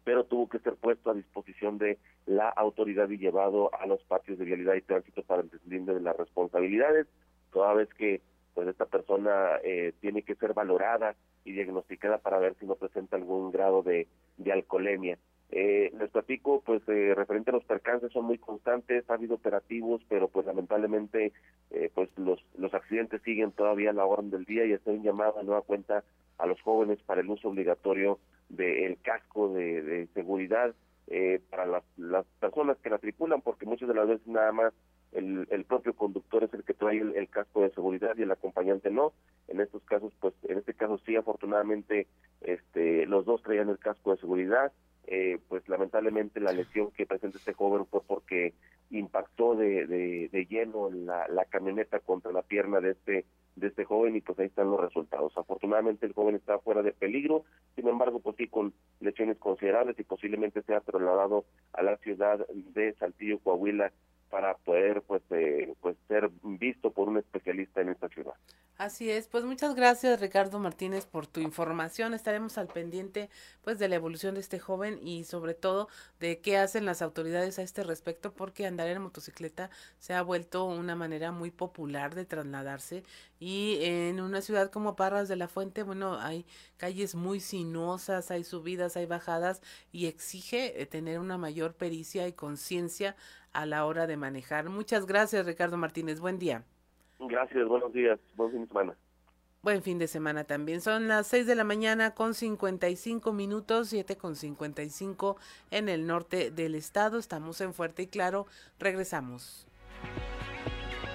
pero tuvo que ser puesto a disposición de la autoridad y llevado a los patios de vialidad y tránsito para el deslinde de las responsabilidades, toda vez que pues esta persona eh, tiene que ser valorada y diagnosticada para ver si no presenta algún grado de, de alcoholemia. Eh, les platico, pues eh, referente a los percances son muy constantes, ha habido operativos, pero pues lamentablemente eh, pues los, los accidentes siguen todavía a la orden del día y estoy llamado a nueva cuenta a los jóvenes para el uso obligatorio del casco de, de seguridad eh, para las, las personas que la tripulan, porque muchas de las veces nada más el, el propio conductor es el que trae el, el, casco de seguridad y el acompañante no. En estos casos, pues en este caso sí, afortunadamente, este, los dos traían el casco de seguridad. Eh, pues lamentablemente la lesión que presenta este joven fue porque impactó de, de, de lleno la, la camioneta contra la pierna de este de este joven y pues ahí están los resultados. Afortunadamente el joven está fuera de peligro, sin embargo pues sí con lesiones considerables y posiblemente sea trasladado a la ciudad de Saltillo, Coahuila para poder pues eh, pues ser visto por un especialista en esta ciudad. Así es, pues muchas gracias Ricardo Martínez por tu información. Estaremos al pendiente pues de la evolución de este joven y sobre todo de qué hacen las autoridades a este respecto porque andar en motocicleta se ha vuelto una manera muy popular de trasladarse y en una ciudad como Parras de la Fuente, bueno, hay calles muy sinuosas, hay subidas, hay bajadas y exige eh, tener una mayor pericia y conciencia a la hora de manejar. Muchas gracias Ricardo Martínez, buen día. Gracias, buenos días, buen fin de semana. Buen fin de semana también. Son las 6 de la mañana con 55 minutos, 7 con 55 en el norte del estado. Estamos en Fuerte y Claro. Regresamos.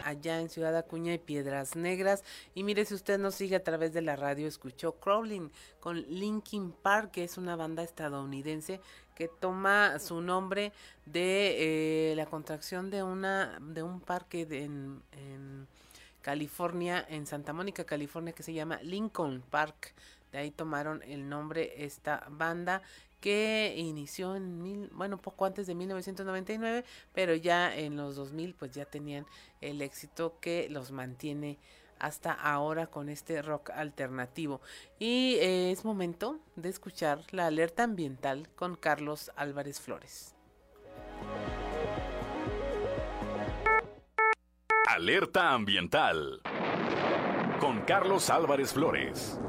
Allá en Ciudad Acuña y Piedras Negras. Y mire, si usted nos sigue a través de la radio, escuchó Crawling con Linkin Park, que es una banda estadounidense que toma su nombre de eh, la contracción de una de un parque en California, en Santa Mónica, California, que se llama Lincoln Park. De ahí tomaron el nombre esta banda que inició en mil, bueno, poco antes de 1999, pero ya en los 2000 pues ya tenían el éxito que los mantiene hasta ahora con este rock alternativo. Y eh, es momento de escuchar la alerta ambiental con Carlos Álvarez Flores. Alerta ambiental con Carlos Álvarez Flores.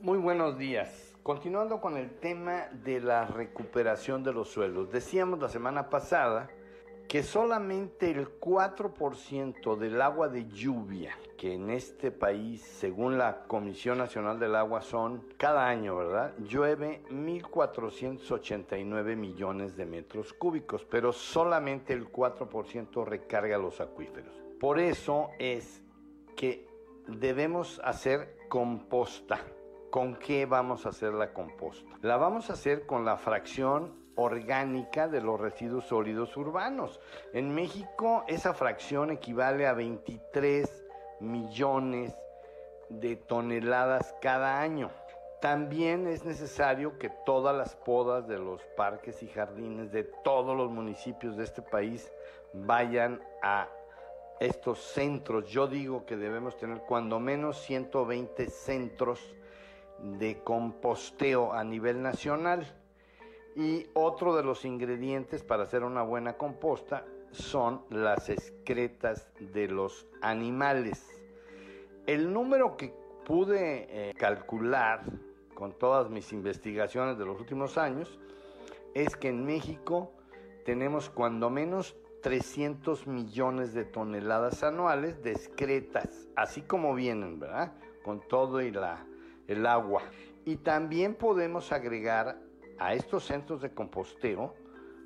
Muy buenos días. Continuando con el tema de la recuperación de los suelos. Decíamos la semana pasada que solamente el 4% del agua de lluvia que en este país, según la Comisión Nacional del Agua, son cada año, ¿verdad? Llueve 1.489 millones de metros cúbicos, pero solamente el 4% recarga los acuíferos. Por eso es que debemos hacer composta. ¿Con qué vamos a hacer la composta? La vamos a hacer con la fracción orgánica de los residuos sólidos urbanos. En México esa fracción equivale a 23 millones de toneladas cada año. También es necesario que todas las podas de los parques y jardines de todos los municipios de este país vayan a estos centros. Yo digo que debemos tener cuando menos 120 centros de composteo a nivel nacional. Y otro de los ingredientes para hacer una buena composta son las excretas de los animales. El número que pude eh, calcular con todas mis investigaciones de los últimos años es que en México tenemos cuando menos 300 millones de toneladas anuales de excretas, así como vienen, ¿verdad? Con todo y la, el agua. Y también podemos agregar a estos centros de composteo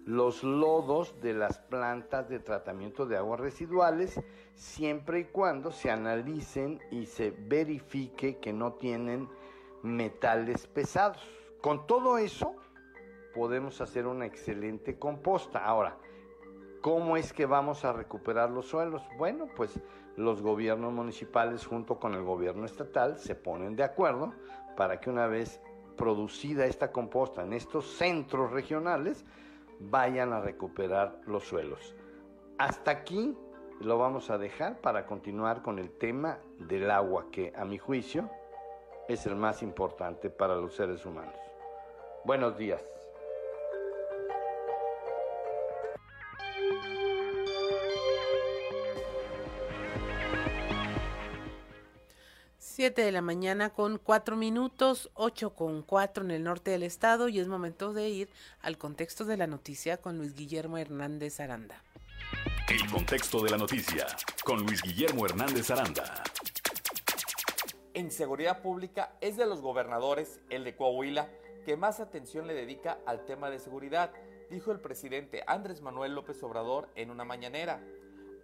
los lodos de las plantas de tratamiento de aguas residuales, siempre y cuando se analicen y se verifique que no tienen metales pesados. Con todo eso podemos hacer una excelente composta. Ahora, ¿cómo es que vamos a recuperar los suelos? Bueno, pues los gobiernos municipales junto con el gobierno estatal se ponen de acuerdo para que una vez producida esta composta en estos centros regionales, vayan a recuperar los suelos. Hasta aquí lo vamos a dejar para continuar con el tema del agua, que a mi juicio es el más importante para los seres humanos. Buenos días. 7 de la mañana con 4 minutos, 8 con 4 en el norte del estado y es momento de ir al contexto de la noticia con Luis Guillermo Hernández Aranda. El contexto de la noticia con Luis Guillermo Hernández Aranda. En seguridad pública es de los gobernadores, el de Coahuila, que más atención le dedica al tema de seguridad, dijo el presidente Andrés Manuel López Obrador en una mañanera.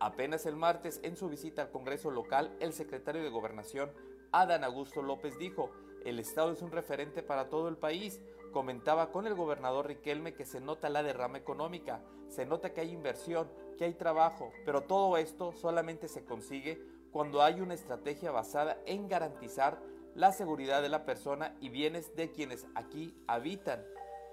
Apenas el martes, en su visita al Congreso local, el secretario de Gobernación, Adán Augusto López dijo, el Estado es un referente para todo el país. Comentaba con el gobernador Riquelme que se nota la derrama económica, se nota que hay inversión, que hay trabajo, pero todo esto solamente se consigue cuando hay una estrategia basada en garantizar la seguridad de la persona y bienes de quienes aquí habitan,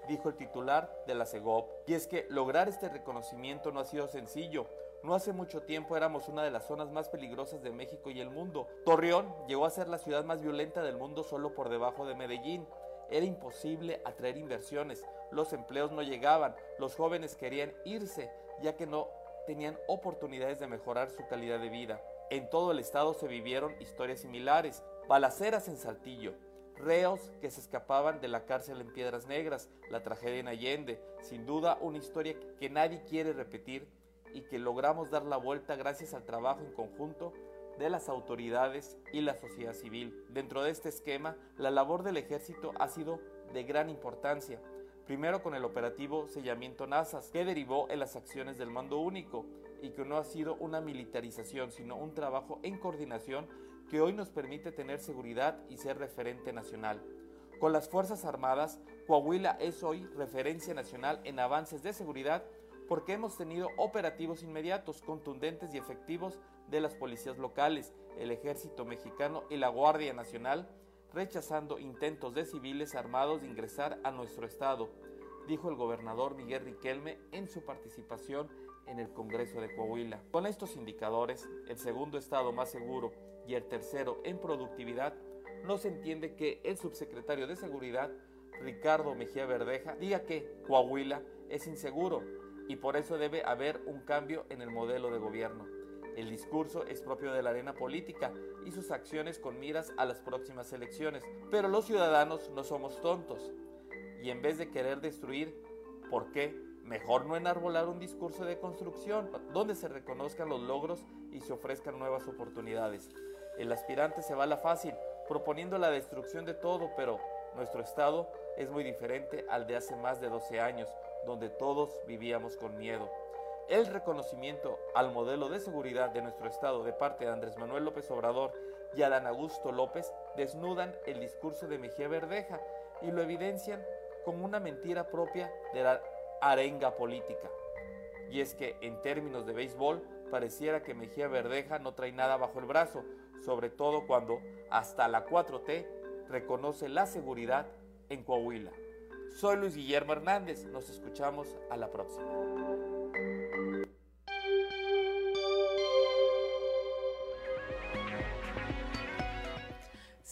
dijo el titular de la CEGOP. Y es que lograr este reconocimiento no ha sido sencillo, no hace mucho tiempo éramos una de las zonas más peligrosas de México y el mundo. Torreón llegó a ser la ciudad más violenta del mundo solo por debajo de Medellín. Era imposible atraer inversiones, los empleos no llegaban, los jóvenes querían irse, ya que no tenían oportunidades de mejorar su calidad de vida. En todo el estado se vivieron historias similares, balaceras en Saltillo, reos que se escapaban de la cárcel en Piedras Negras, la tragedia en Allende, sin duda una historia que nadie quiere repetir y que logramos dar la vuelta gracias al trabajo en conjunto de las autoridades y la sociedad civil. Dentro de este esquema, la labor del ejército ha sido de gran importancia. Primero con el operativo Sellamiento Nazas, que derivó en las acciones del mando único y que no ha sido una militarización, sino un trabajo en coordinación que hoy nos permite tener seguridad y ser referente nacional. Con las Fuerzas Armadas, Coahuila es hoy referencia nacional en avances de seguridad porque hemos tenido operativos inmediatos, contundentes y efectivos de las policías locales, el ejército mexicano y la Guardia Nacional, rechazando intentos de civiles armados de ingresar a nuestro estado, dijo el gobernador Miguel Riquelme en su participación en el Congreso de Coahuila. Con estos indicadores, el segundo estado más seguro y el tercero en productividad, no se entiende que el subsecretario de Seguridad, Ricardo Mejía Verdeja, diga que Coahuila es inseguro y por eso debe haber un cambio en el modelo de gobierno. El discurso es propio de la arena política y sus acciones con miras a las próximas elecciones, pero los ciudadanos no somos tontos. Y en vez de querer destruir, ¿por qué? Mejor no enarbolar un discurso de construcción donde se reconozcan los logros y se ofrezcan nuevas oportunidades. El aspirante se va a la fácil, proponiendo la destrucción de todo, pero nuestro Estado es muy diferente al de hace más de 12 años, donde todos vivíamos con miedo. El reconocimiento al modelo de seguridad de nuestro Estado de parte de Andrés Manuel López Obrador y Adán Augusto López desnudan el discurso de Mejía Verdeja y lo evidencian como una mentira propia de la arenga política. Y es que en términos de béisbol pareciera que Mejía Verdeja no trae nada bajo el brazo, sobre todo cuando hasta la 4T reconoce la seguridad en Coahuila. Soy Luis Guillermo Hernández. Nos escuchamos a la próxima.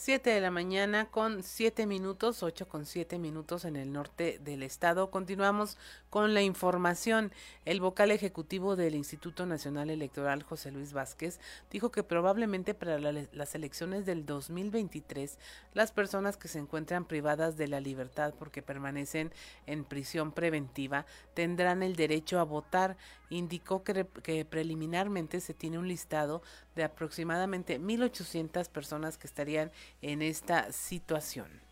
7 de la mañana con 7 minutos, 8 con 7 minutos en el norte del estado. Continuamos con la información. El vocal ejecutivo del Instituto Nacional Electoral, José Luis Vázquez, dijo que probablemente para las elecciones del 2023, las personas que se encuentran privadas de la libertad porque permanecen en prisión preventiva tendrán el derecho a votar. Indicó que, que preliminarmente se tiene un listado de aproximadamente 1.800 personas que estarían en esta situación.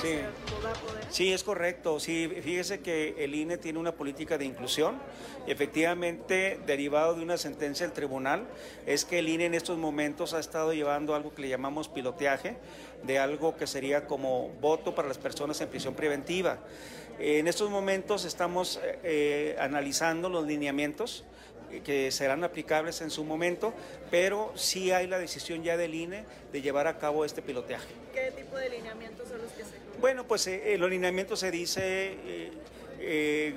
Sí. sí. es correcto. Sí, fíjese que el INE tiene una política de inclusión. Efectivamente, derivado de una sentencia del tribunal, es que el INE en estos momentos ha estado llevando algo que le llamamos piloteaje, de algo que sería como voto para las personas en prisión preventiva. En estos momentos estamos eh, eh, analizando los lineamientos que serán aplicables en su momento, pero sí hay la decisión ya del INE de llevar a cabo este piloteaje. ¿Qué tipo de lineamientos son los que se Bueno, pues eh, los lineamientos se dice eh,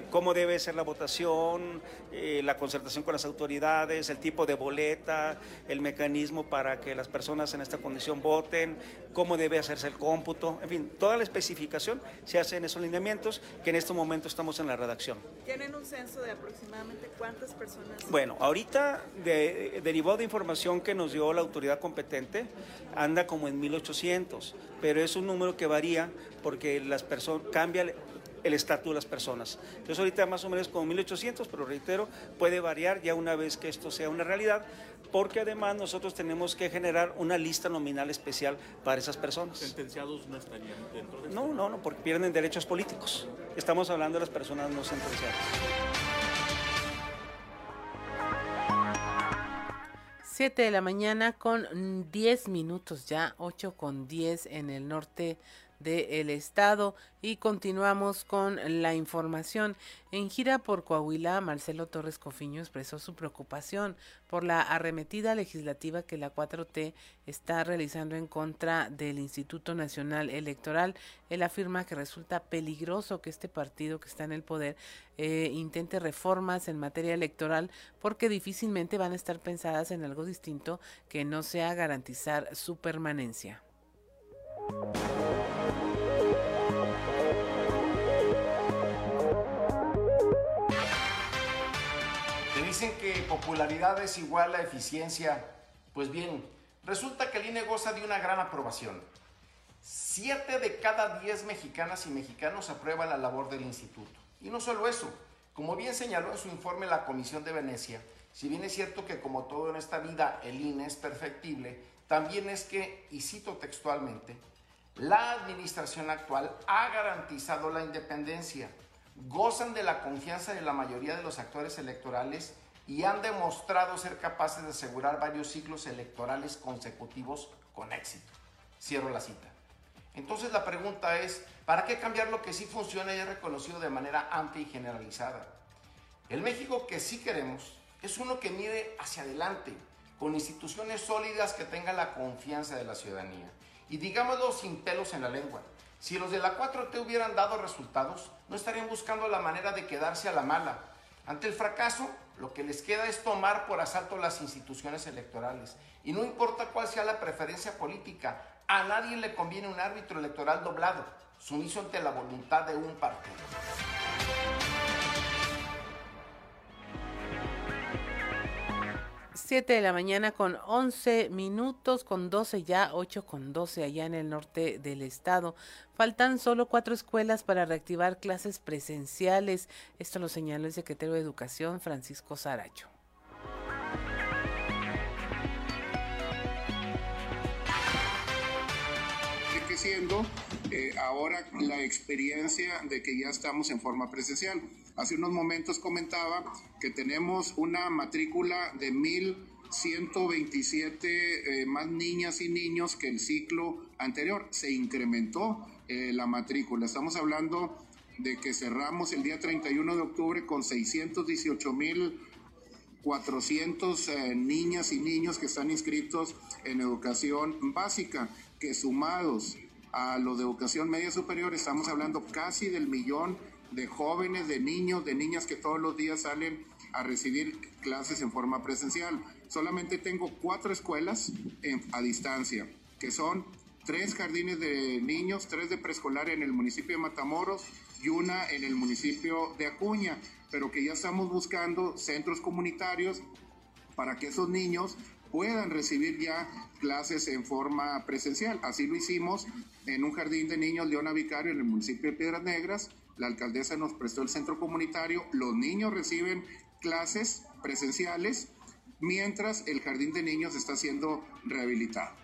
cómo debe ser la votación, eh, la concertación con las autoridades, el tipo de boleta, el mecanismo para que las personas en esta condición voten, cómo debe hacerse el cómputo, en fin, toda la especificación se hace en esos lineamientos que en este momento estamos en la redacción. ¿Tienen un censo de aproximadamente cuántas personas? Bueno, ahorita de, derivado de información que nos dio la autoridad competente, anda como en 1800, pero es un número que varía porque las personas cambia el estatus de las personas. Entonces ahorita más o menos como 1800, pero reitero, puede variar ya una vez que esto sea una realidad, porque además nosotros tenemos que generar una lista nominal especial para esas personas. ¿Sentenciados no estarían dentro de esto? No, no, no, porque pierden derechos políticos. Estamos hablando de las personas no sentenciadas. 7 de la mañana con 10 minutos ya, 8 con 10 en el norte del estado y continuamos con la información. En gira por Coahuila, Marcelo Torres Cofiño expresó su preocupación por la arremetida legislativa que la 4T está realizando en contra del Instituto Nacional Electoral. Él afirma que resulta peligroso que este partido que está en el poder eh, intente reformas en materia electoral porque difícilmente van a estar pensadas en algo distinto que no sea garantizar su permanencia. Dicen que popularidad es igual a eficiencia. Pues bien, resulta que el INE goza de una gran aprobación. Siete de cada diez mexicanas y mexicanos aprueban la labor del instituto. Y no solo eso, como bien señaló en su informe la Comisión de Venecia, si bien es cierto que como todo en esta vida el INE es perfectible, también es que, y cito textualmente, la administración actual ha garantizado la independencia, gozan de la confianza de la mayoría de los actores electorales y han demostrado ser capaces de asegurar varios ciclos electorales consecutivos con éxito. Cierro la cita. Entonces la pregunta es, ¿para qué cambiar lo que sí funciona y es reconocido de manera amplia y generalizada? El México que sí queremos es uno que mire hacia adelante, con instituciones sólidas que tengan la confianza de la ciudadanía. Y digámoslo sin pelos en la lengua, si los de la 4T hubieran dado resultados, no estarían buscando la manera de quedarse a la mala. Ante el fracaso, lo que les queda es tomar por asalto las instituciones electorales. Y no importa cuál sea la preferencia política, a nadie le conviene un árbitro electoral doblado, sumiso ante la voluntad de un partido. 7 de la mañana con 11 minutos, con 12 ya, 8 con 12 allá en el norte del estado. Faltan solo cuatro escuelas para reactivar clases presenciales. Esto lo señaló el secretario de Educación, Francisco Saracho. Siendo eh, ahora la experiencia de que ya estamos en forma presencial. Hace unos momentos comentaba que tenemos una matrícula de 1.127 eh, más niñas y niños que el ciclo anterior. Se incrementó eh, la matrícula. Estamos hablando de que cerramos el día 31 de octubre con 618 mil 400 eh, niñas y niños que están inscritos en educación básica, que sumados a lo de educación media superior estamos hablando casi del millón de jóvenes, de niños, de niñas que todos los días salen a recibir clases en forma presencial. Solamente tengo cuatro escuelas a distancia, que son tres jardines de niños, tres de preescolar en el municipio de Matamoros y una en el municipio de Acuña, pero que ya estamos buscando centros comunitarios para que esos niños puedan recibir ya clases en forma presencial. Así lo hicimos en un jardín de niños Leona Vicario en el municipio de Piedras Negras la alcaldesa nos prestó el centro comunitario, los niños reciben clases presenciales mientras el jardín de niños está siendo rehabilitado.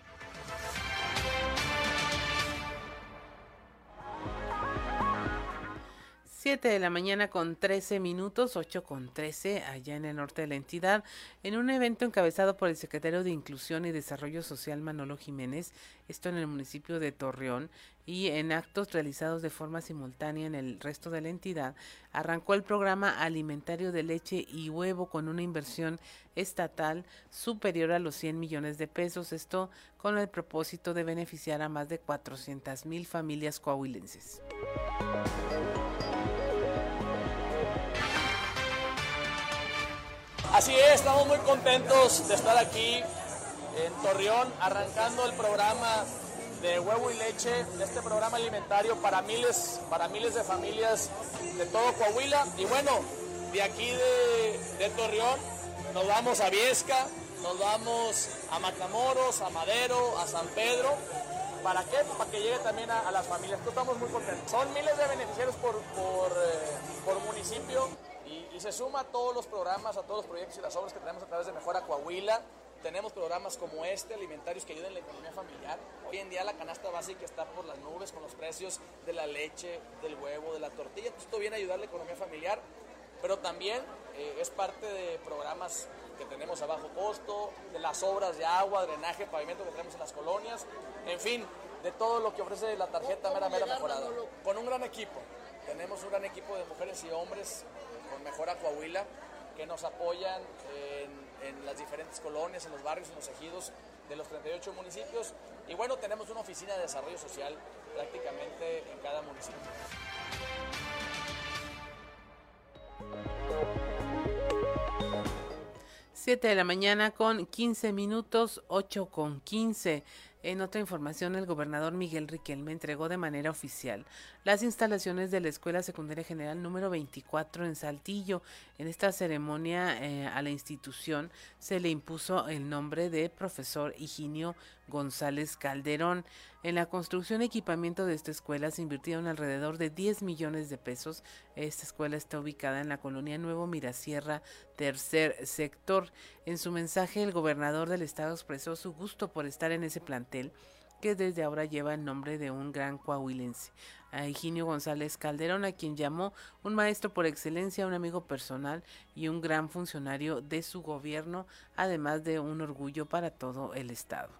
7 de la mañana con 13 minutos, 8 con 13, allá en el norte de la entidad, en un evento encabezado por el secretario de Inclusión y Desarrollo Social Manolo Jiménez, esto en el municipio de Torreón, y en actos realizados de forma simultánea en el resto de la entidad, arrancó el programa alimentario de leche y huevo con una inversión estatal superior a los 100 millones de pesos, esto con el propósito de beneficiar a más de 400 mil familias coahuilenses. Así es, estamos muy contentos de estar aquí en Torreón arrancando el programa de huevo y leche, este programa alimentario para miles, para miles de familias de todo Coahuila. Y bueno, de aquí de, Torreón nos vamos a Viesca, nos vamos a Matamoros, a Madero, a San Pedro. ¿Para qué? Para que llegue también a, las familias. estamos muy contentos. Son miles de beneficiarios por, por, eh, por municipio y, se suma a todos los programas, a todos los proyectos y las obras que tenemos a través de Mejora Coahuila. Tenemos programas como este, alimentarios que ayuden a la economía familiar. Hoy en día la canasta básica está por las nubes con los precios de la leche, del huevo, de la tortilla. Esto viene a ayudar a la economía familiar, pero también eh, es parte de programas que tenemos a bajo costo, de las obras de agua, drenaje, pavimento que tenemos en las colonias, en fin, de todo lo que ofrece la tarjeta Mera Mera Mejorada. Con un gran equipo. Tenemos un gran equipo de mujeres y hombres con Mejora Coahuila, que nos apoyan en, las diferentes colonias, en los barrios, en los ejidos de los 38 municipios. Y bueno, tenemos una oficina de desarrollo social prácticamente en cada municipio. 7 de la mañana con 15 minutos, 8 con 15. En otra información, el gobernador Miguel Riquelme entregó de manera oficial las instalaciones de la Escuela Secundaria General número 24 en Saltillo. En esta ceremonia eh, a la institución se le impuso el nombre de profesor Higinio González Calderón. En la construcción y equipamiento de esta escuela se invirtieron alrededor de 10 millones de pesos. Esta escuela está ubicada en la colonia Nuevo Mirasierra, tercer sector. En su mensaje, el gobernador del estado expresó su gusto por estar en ese plantel que desde ahora lleva el nombre de un gran coahuilense, a González Calderón, a quien llamó un maestro por excelencia, un amigo personal y un gran funcionario de su gobierno, además de un orgullo para todo el Estado.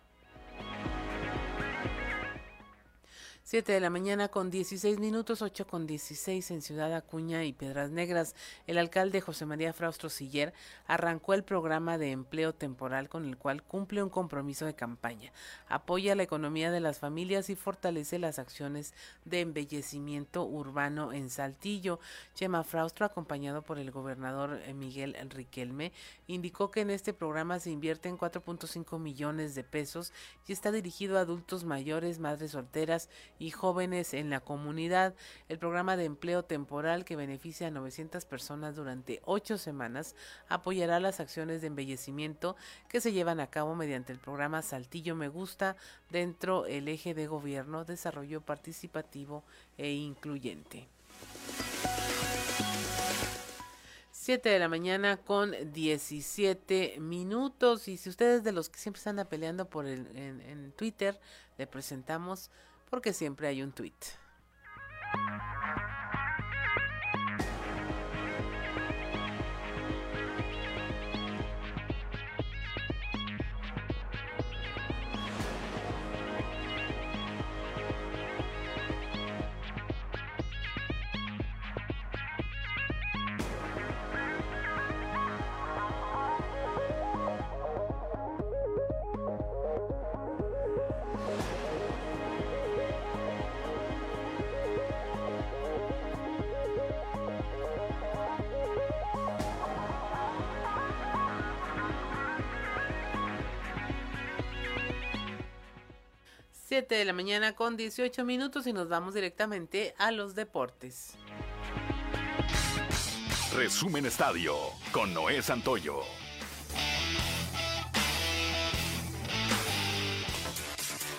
7 de la mañana con 16 minutos, 8 con 16 en Ciudad Acuña y Piedras Negras. El alcalde José María Fraustro Siller arrancó el programa de empleo temporal con el cual cumple un compromiso de campaña. Apoya la economía de las familias y fortalece las acciones de embellecimiento urbano en Saltillo. Chema Fraustro, acompañado por el gobernador eh, Miguel Riquelme, indicó que en este programa se invierten 4.5 millones de pesos y está dirigido a adultos mayores, madres solteras y jóvenes en la comunidad. El programa de empleo temporal que beneficia a 900 personas durante ocho semanas apoyará las acciones de embellecimiento que se llevan a cabo mediante el programa Saltillo Me Gusta dentro el eje de gobierno, desarrollo participativo e incluyente. 7 de la mañana con 17 minutos. Y si ustedes de los que siempre están peleando por el, en, en Twitter, le presentamos porque siempre hay un tweet. 7 de la mañana con 18 minutos y nos vamos directamente a los deportes. Resumen Estadio con Noé Santoyo.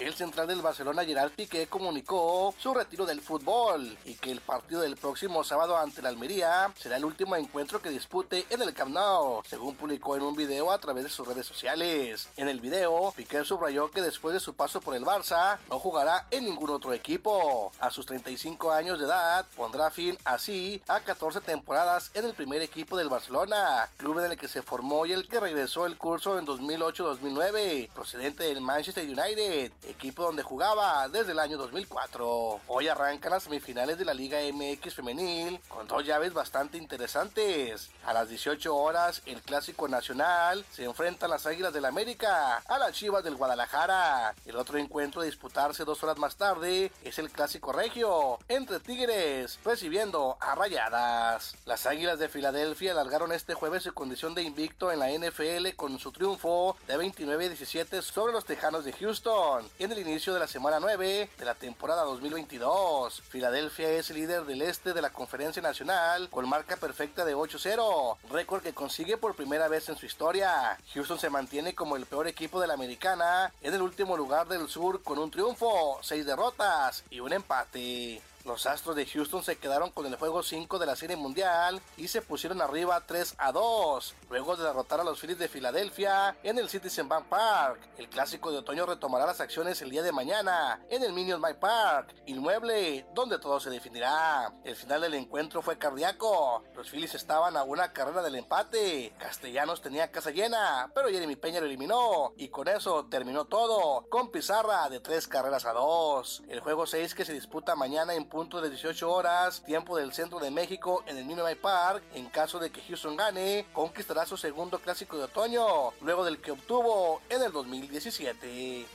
El central del Barcelona Gerard Piqué comunicó su retiro del fútbol y que el partido del próximo sábado ante la Almería será el último encuentro que dispute en el Camp Nou, según publicó en un video a través de sus redes sociales. En el video, Piqué subrayó que después de su paso por el Barça no jugará en ningún otro equipo. A sus 35 años de edad pondrá fin así a 14 temporadas en el primer equipo del Barcelona, club en el que se formó y el que regresó el curso en 2008-2009, procedente del Manchester United, equipo donde jugaba desde el año 2004. Hoy arrancan las semifinales de la Liga MX femenil con dos llaves bastante interesantes. A las 18 horas, el Clásico Nacional se enfrentan las Águilas del América a las Chivas del Guadalajara. El otro encuentro a disputarse dos horas más tarde es el Clásico Regio entre Tigres recibiendo a Rayadas. Las Águilas de Filadelfia alargaron este jueves su condición de invicto en la NFL con su triunfo de 29-17 sobre los Tejanos de Houston en el inicio de la semana 9 de la temporada 2022. Filadelfia es líder del este de la Conferencia Nacional con marca perfecta de 8-0, récord que consigue por primera vez en su historia. Houston se mantiene como el peor equipo de la americana en el último lugar del sur con un triunfo, seis derrotas y un empate. Los Astros de Houston se quedaron con el juego 5 de la Serie Mundial y se pusieron arriba 3 a 2, luego de derrotar a los Phillies de Filadelfia en el Citizen Bank Park. El clásico de otoño retomará las acciones el día de mañana en el Minion My Park, inmueble donde todo se definirá. El final del encuentro fue cardíaco. Los Phillies estaban a una carrera del empate. Castellanos tenía casa llena, pero Jeremy Peña lo eliminó y con eso terminó todo con pizarra de 3 carreras a 2. El juego 6 que se disputa mañana en punto de 18 horas, tiempo del centro de México en el Minute Park. En caso de que Houston gane, conquistará su segundo clásico de otoño, luego del que obtuvo en el 2017.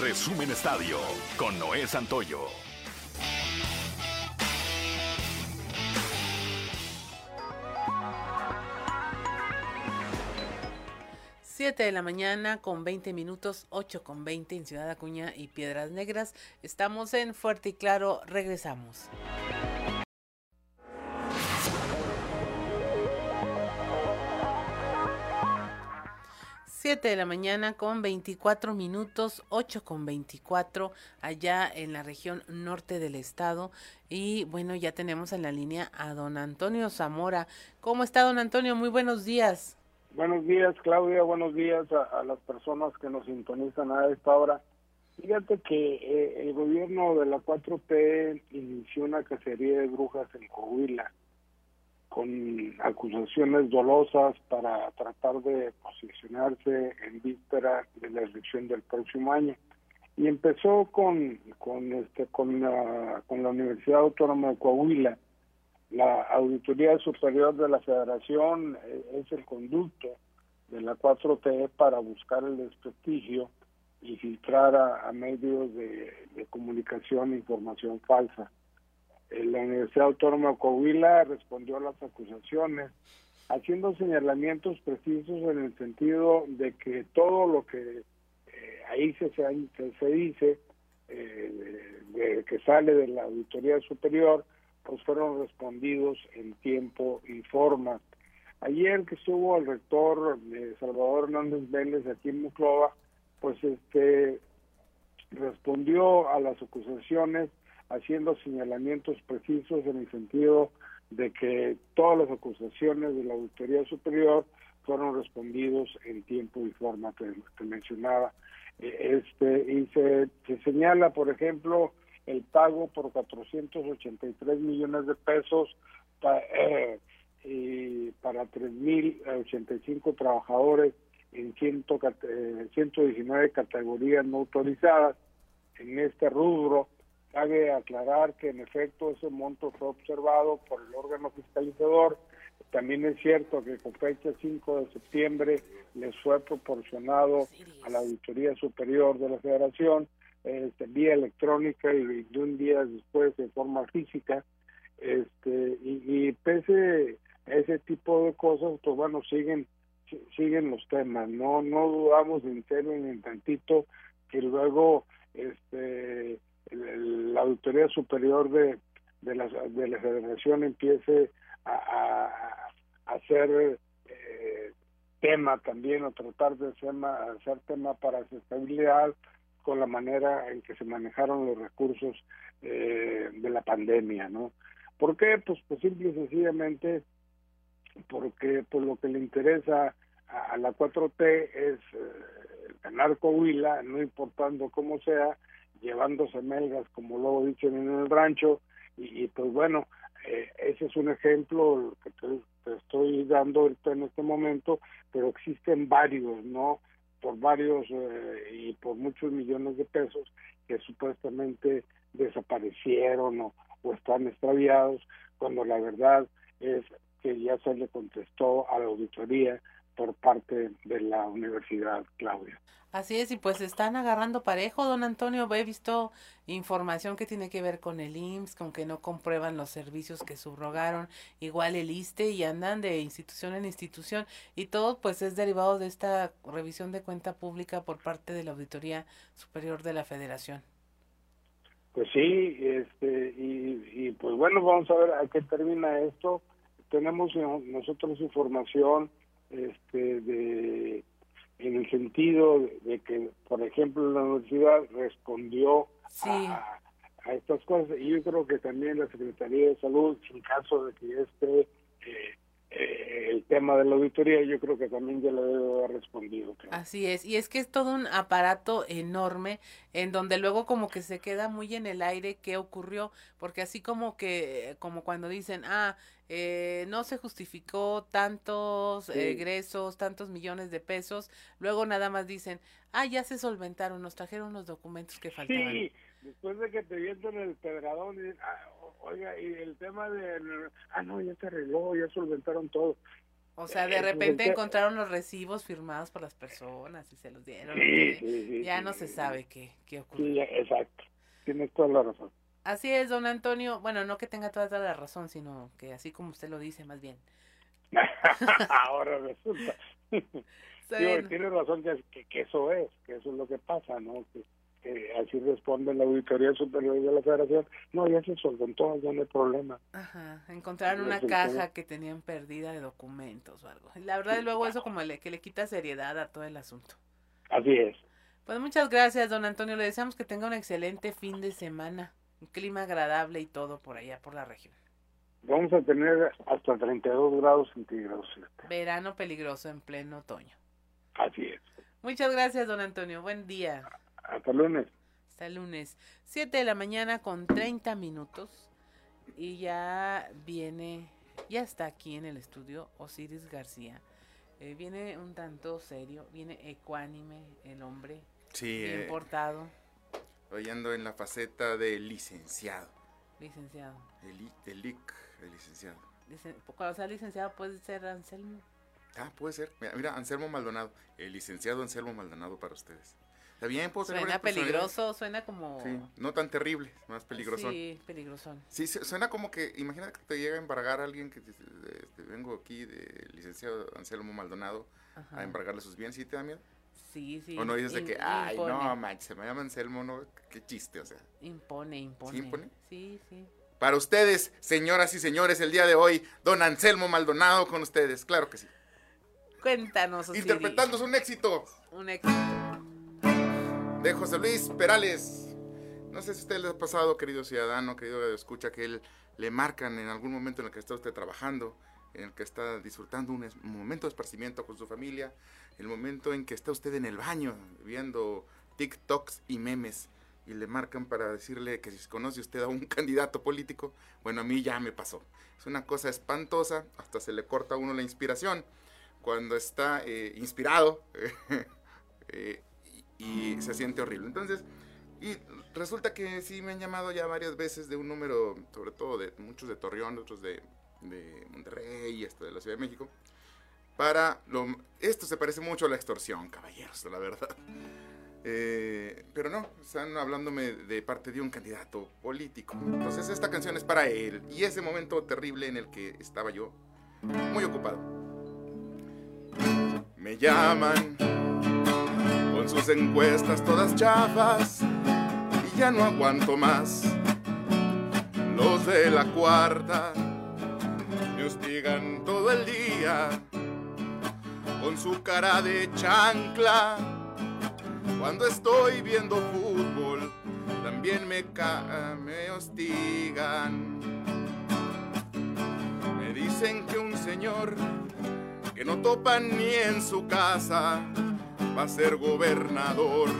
Resumen Estadio con Noé Santoyo. 7 de la mañana con 20 minutos, 8 con 20 en Ciudad Acuña y Piedras Negras. Estamos en Fuerte y Claro, regresamos. Siete de la mañana con 24 minutos, 8 con 24, allá en la región norte del estado. Y bueno, ya tenemos en la línea a don Antonio Zamora. ¿Cómo está don Antonio? Muy buenos días. Buenos días, Claudia. Buenos días a, las personas que nos sintonizan a esta hora. Fíjate que eh, el gobierno de la 4T inició una cacería de brujas en Coahuila con acusaciones dolosas para tratar de posicionarse en víspera de la elección del próximo año. Y empezó con, con, este, con, la, con la Universidad Autónoma de Coahuila, la Auditoría Superior de la Federación eh, es el conducto de la 4T para buscar el desprestigio y filtrar a, medios de, comunicación información falsa. Eh, la Universidad Autónoma de Coahuila respondió a las acusaciones haciendo señalamientos precisos en el sentido de que todo lo que eh, ahí se, dice, de, que sale de la Auditoría Superior, pues fueron respondidos en tiempo y forma. Ayer que estuvo el rector de Salvador Hernández Vélez aquí en Muclova, pues este respondió a las acusaciones haciendo señalamientos precisos en el sentido de que todas las acusaciones de la Auditoría Superior fueron respondidos en tiempo y forma que, mencionaba. E, este y se señala, por ejemplo, el pago por 483 millones de pesos eh, y para 3.085 trabajadores en 100, 119 eh, categorías no autorizadas. En este rubro, cabe aclarar que en efecto ese monto fue observado por el órgano fiscalizador. También es cierto que con fecha 5 de septiembre les fue proporcionado a la Auditoría Superior de la Federación este, vía electrónica y de un día después de forma física este y, pese a ese tipo de cosas pues bueno siguen siguen los temas no no dudamos en serio ni en tantito que luego este la auditoría superior de de la, de la federación empiece a, a, hacer eh, tema también o tratar de hacer tema para su estabilidad con la manera en que se manejaron los recursos eh, de la pandemia, ¿no? ¿Por qué? Pues, pues simple y sencillamente porque por lo que le interesa a, la 4T es eh, ganar Coahuila, no importando cómo sea, llevándose melgas, como luego dicen en el rancho, y, pues bueno, eh, ese es un ejemplo que te, estoy dando en este momento, pero existen varios, ¿no? Por varios eh, y por muchos millones de pesos que supuestamente desaparecieron o, o están extraviados, cuando la verdad es que ya se le contestó a la auditoría por parte de la Universidad Claudia. Así es, y pues están agarrando parejo, don Antonio. He visto información que tiene que ver con el IMSS, con que no comprueban los servicios que subrogaron, igual el ISTE, y andan de institución en institución, y todo pues es derivado de esta revisión de cuenta pública por parte de la Auditoría Superior de la Federación. Pues sí, este, y, y pues bueno, vamos a ver a qué termina esto. Tenemos nosotros información este, de en el sentido de, que, por ejemplo, la universidad respondió a, estas cosas. Y yo creo que también la Secretaría de Salud, en caso de que esté eh, eh, el tema de la auditoría, yo creo que también ya le debe haber respondido. Así es, y es que es todo un aparato enorme en donde luego como que se queda muy en el aire qué ocurrió, porque así como que, como cuando dicen, ah, eh, no se justificó tantos egresos, tantos millones de pesos, luego nada más dicen, ah, ya se solventaron, nos trajeron los documentos que faltaban. Sí, después de que te vienten el pedradón, y, ah, oiga, y el tema de, ah, no, ya se arregló, ya solventaron todo. O sea, de repente encontraron los recibos firmados por las personas y se los dieron. ya no se sabe qué, qué ocurrió. Sí, exacto. Tienes toda la razón. Así es, don Antonio. Bueno, no que tenga toda, la razón, sino que así como usted lo dice, más bien. Ahora resulta. tiene razón que, que, eso es, que eso es lo que pasa, ¿no? Que, así responde la Auditoría Superior de la Federación. No, ya se solventó, ya no hay problema. Ajá, encontraron una caja que tenían perdida de documentos o algo. La verdad, y luego eso como le, que le quita seriedad a todo el asunto. Así es. Pues muchas gracias, don Antonio. Le deseamos que tenga un excelente fin de semana. Un clima agradable y todo por allá, por la región. Vamos a tener hasta 32 grados centígrados. Verano peligroso en pleno otoño. Así es. Muchas gracias, don Antonio. Buen día. Hasta lunes. Hasta lunes. 7 de la mañana con 30 minutos. Y ya viene, ya está aquí en el estudio Osiris García. Eh, viene un tanto serio, viene ecuánime el hombre. Sí. Bien portado. Hoy ando en la faceta de licenciado. Licenciado. El, el IC, el licenciado. Cuando sea licenciado puede ser Anselmo. Ah, puede ser. Mira, Anselmo Maldonado. El licenciado Anselmo Maldonado para ustedes. Está bien, puedo Suena peligroso, suena como... Sí, no tan terrible, más peligroso. Sí, peligroso. Sí, suena como que, imagínate que te llega a embargar a alguien que este, vengo aquí de licenciado Anselmo Maldonado a embargarle sus bienes, ¿sí te da miedo? Sí, sí. O no dices de que, ay, no, manches, se me llama Anselmo, no, qué chiste, o sea. Impone, impone. ¿Sí impone? Sí, sí. Para ustedes, señoras y señores, el día de hoy, don Anselmo Maldonado con ustedes, claro que sí. Cuéntanos, Osiris. Interpretando un éxito. Un éxito. De José Luis Perales. No sé si a usted le ha pasado, querido ciudadano, querido escucha, que él le marcan en algún momento en el que está usted trabajando, en el que está disfrutando un, momento de esparcimiento con su familia, el momento en que está usted en el baño viendo TikToks y memes y le marcan para decirle que si conoce usted a un candidato político, bueno, a mí ya me pasó. Es una cosa espantosa, hasta se le corta a uno la inspiración cuando está eh, inspirado eh, y, se siente horrible. Entonces, y resulta que sí me han llamado ya varias veces de un número, sobre todo de muchos de Torreón, otros de, de Monterrey hasta de la Ciudad de México, para lo... Esto se parece mucho a la extorsión, caballeros, la verdad. Eh, pero no, están hablándome de parte de un candidato político. Entonces esta canción es para él y ese momento terrible en el que estaba yo muy ocupado. Me llaman con sus encuestas todas chafas y ya no aguanto más. Los de la cuarta me hostigan todo el día con su cara de chancla Cuando estoy viendo fútbol, también me, ca me hostigan. Me dicen que un señor que no topan ni en su casa va a ser gobernador.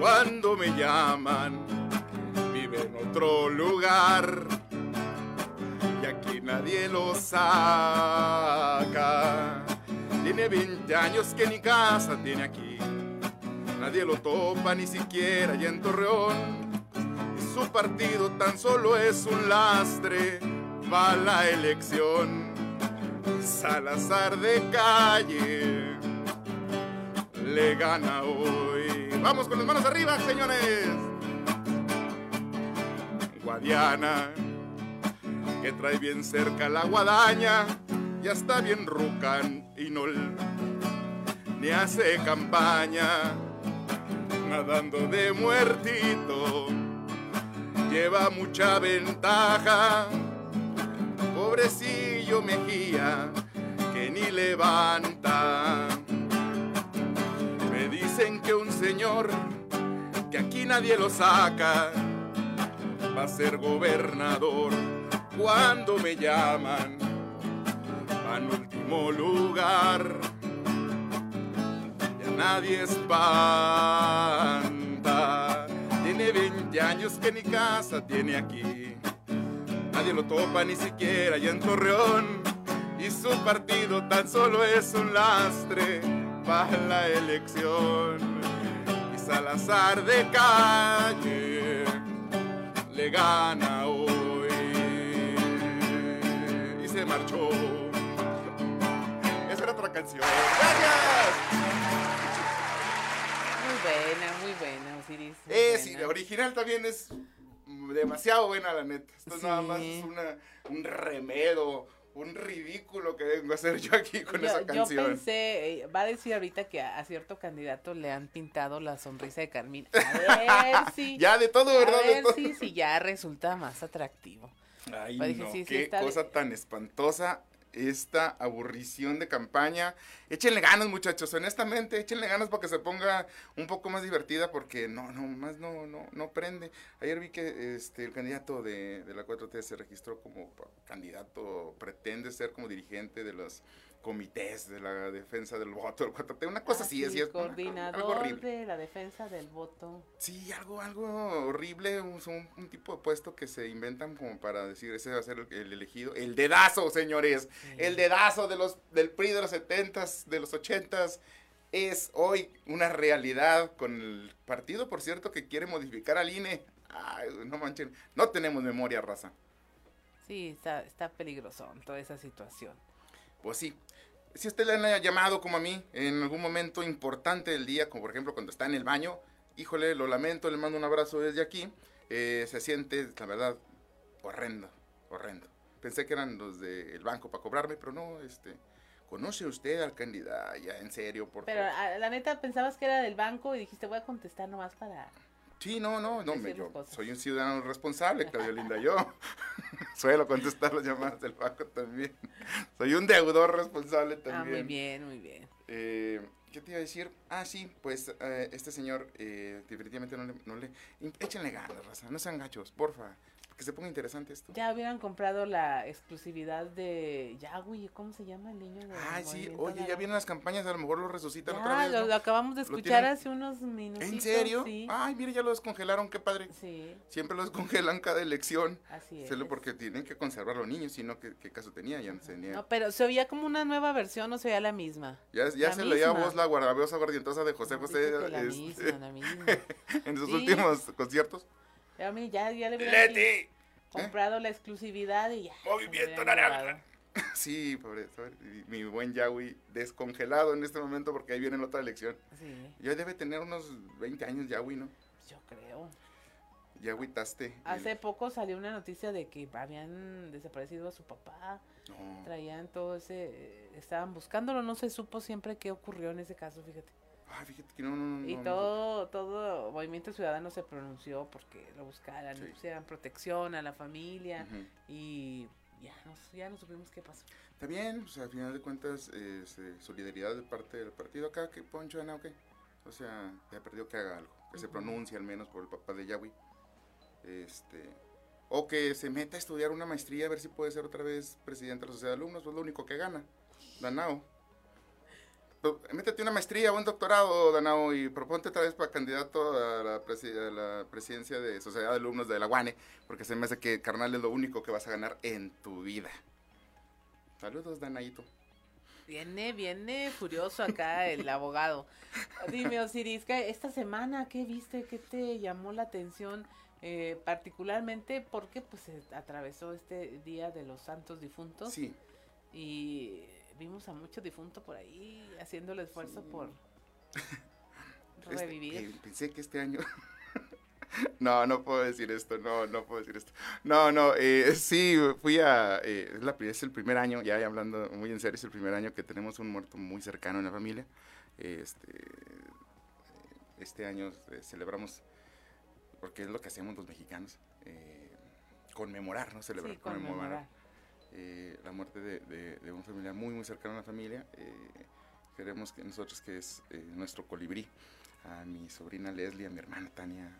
Cuando me llaman, vive en otro lugar nadie lo saca. Tiene 20 años que ni casa tiene aquí. Nadie lo topa ni siquiera y en Torreón. Y su partido tan solo es un lastre. Va a la elección. Salazar de calle le gana hoy. Vamos con las manos arriba, señores. Guadiana, que trae bien cerca la guadaña, ya está bien rucan y no ni hace campaña, nadando de muertito, lleva mucha ventaja. Pobrecillo Mejía, que ni levanta. Me dicen que un señor, que aquí nadie lo saca, va a ser gobernador cuando me llaman al último lugar. Ya nadie espanta. Tiene 20 años que ni casa tiene aquí. Nadie lo topa ni siquiera allá en Torreón. Y su partido tan solo es un lastre para la elección. Y Salazar de calle le gana hoy. Se marchó. Esa era otra canción. ¡Gracias! Muy buena, muy buena, Osiris. muy Eh, sí, buena. la original también es demasiado buena, la neta. Esto Sí. nada más es una, un remedo, un ridículo que vengo a hacer yo aquí con yo, esa yo canción. pensé, eh, va a decir ahorita que a, a cierto candidato le han pintado la sonrisa de Carmín. A ver si. Ya de todo, ¿verdad? A De ver todo. si, si ya resulta más atractivo. Ay, Pues dije, no, sí, sí, qué de- cosa tan espantosa esta aburrición de campaña. Échenle ganas, muchachos, honestamente, échenle ganas para que se ponga un poco más divertida porque no, no, más no, no, no prende. Ayer vi que este el candidato de, de la 4T se registró como candidato, pretende ser como dirigente de los comités de la defensa del voto del 4T, una cosa así, así es. una- algo Coordinador horrible. de la defensa del voto. Sí, algo, algo horrible, un, tipo de puesto que se inventan como para decir, ese va a ser el, el elegido. El dedazo, señores. El dedazo de los, del PRI de los 70s, de los 80s, es hoy una realidad con el partido, por cierto, que quiere modificar al INE. Ay, no manchen, no tenemos memoria, raza. Sí, está, está peligroso toda esa situación. Pues sí. Si usted le han llamado como a mí en algún momento importante del día, como por ejemplo cuando está en el baño, híjole, lo lamento, le mando un abrazo desde aquí. eh, se siente, la verdad, horrendo, horrendo. Pensé que eran los del banco para cobrarme, pero no, este, ¿conoce usted al candidato? Ya, en serio, por Pero favor. a- la neta pensabas que era del banco y dijiste voy a contestar nomás para... Sí, no, no, no, me, yo cosas. soy un ciudadano responsable, Claudia Linda, yo. Suelo contestar las llamadas del banco también. Soy un deudor responsable también. Ah, muy bien, muy bien. Eh, ¿Qué te iba a decir? Ah, sí, pues eh, este señor eh, definitivamente no le, no le... Échenle ganas, raza, no sean gachos, porfa, que se ponga interesante esto. Ya hubieran comprado la exclusividad de Yahweh, ¿cómo se llama el niño? de Ay, sí, oye, ya vienen las campañas, a lo mejor lo resucitan Ya, otra vez, lo, ¿no? lo acabamos de ¿Lo escuchar hace unos minutos. ¿En serio? Sí. Ay, mire, ya lo descongelaron, qué padre. Sí. Siempre lo descongelan cada elección. Así Solo es. porque tienen que conservar los niños, si no, ¿qué, caso tenía? Ya no tenía. No, pero se oía como una nueva versión, no se oía la misma. Ya, ya La se misma. voz la guardabiosa guardientosa de José José que la este, misma, la misma. en sus Sí. últimos conciertos. Ya, mire, ya, ya le Leti. comprado la exclusividad y ya. Movimiento naranja. Sí, pobre, mi buen Yahweh descongelado en este momento porque ahí viene la otra elección. Sí, Ya debe tener unos 20 años Yahweh, ¿no? yo creo. Yahweh Taste. Hace poco salió una noticia de que habían desaparecido a su papá. No. Traían todo ese. eh, Estaban buscándolo, no se supo siempre qué ocurrió en ese caso, fíjate. Ay, fíjate que no, no, no. Y no, todo, todo Movimiento Ciudadano se pronunció porque lo buscaran, le pusieran protección a la familia y ya no, ya no supimos qué pasó. Está bien, pues al final de cuentas, eh, solidaridad de parte del partido acá, que Poncho, Ana, ¿o qué? O sea, ya perdió que haga algo, que se pronuncie al menos por el papá de Yahweh. Este, o que se meta a estudiar una maestría a ver si puede ser otra vez presidente de la sociedad de alumnos, pues lo único que gana. Danao. Métete una maestría o un doctorado, Danao, y proponte otra vez para candidato a la, presi- a la presidencia de Sociedad de Alumnos de la UANE, porque se me hace que carnal es lo único que vas a ganar en tu vida. Saludos, Danaito. Viene, viene furioso acá el abogado. Dime, Osiris, ¿qué- esta semana qué viste? ¿Qué te llamó la atención? Eh, particularmente porque pues se atravesó este Día de los Santos Difuntos. Sí. Y vimos a muchos difuntos por ahí haciendo el esfuerzo por Este, revivir. eh, pensé que este año... no, no puedo decir esto, no, no puedo decir esto. No, no, eh, sí, fui a... eh, es, la, pri- es el primer año, ya hablando muy en serio, es el primer año que tenemos un muerto muy cercano en la familia. Este, este año eh, celebramos, porque es lo que hacemos los mexicanos, eh, conmemorar, ¿no? Celebrar, Sí, conmemorar. Eh, la muerte de, de- de un familiar muy, muy cercano a la familia. eh, queremos que nosotros, que es eh, nuestro colibrí, a mi sobrina Leslie, a mi hermana Tania,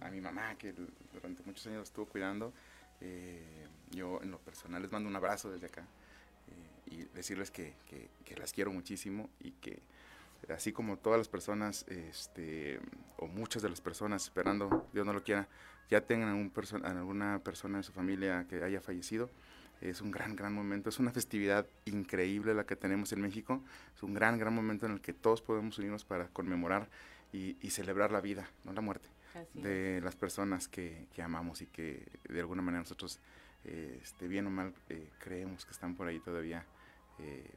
a, a mi mamá, que durante muchos años estuvo cuidando. eh, yo, en lo personal, les mando un abrazo desde acá eh, y decirles que, que- que las quiero muchísimo y que así como todas las personas, este, o muchas de las personas, esperando, Dios no lo quiera, ya tengan un perso- alguna persona en su familia que haya fallecido, es un gran, gran momento, es una festividad increíble la que tenemos en México, es un gran, gran momento en el que todos podemos unirnos para conmemorar y, y celebrar la vida, no la muerte, Así de las personas que, que amamos y que de alguna manera nosotros, eh, este, bien o mal, eh, creemos que están por ahí todavía eh,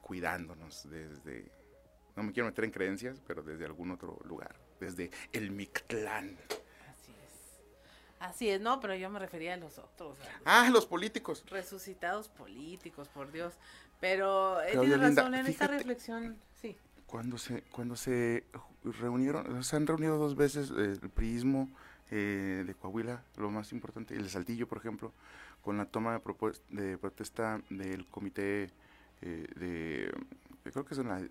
cuidándonos desde, no me quiero meter en creencias, pero desde algún otro lugar, desde el Mictlán. Así es, no, pero yo me refería a los otros. a los Ah, los políticos. Resucitados políticos, por Dios. Pero eh, Pero, tienes Yolinda, razón en esta fíjate- reflexión, sí. Cuando se, cuando se reunieron, se han reunido dos veces eh, el priismo eh, de Coahuila, lo más importante, el de Saltillo, por ejemplo, con la toma de, propues- de protesta del comité eh, de, creo que es el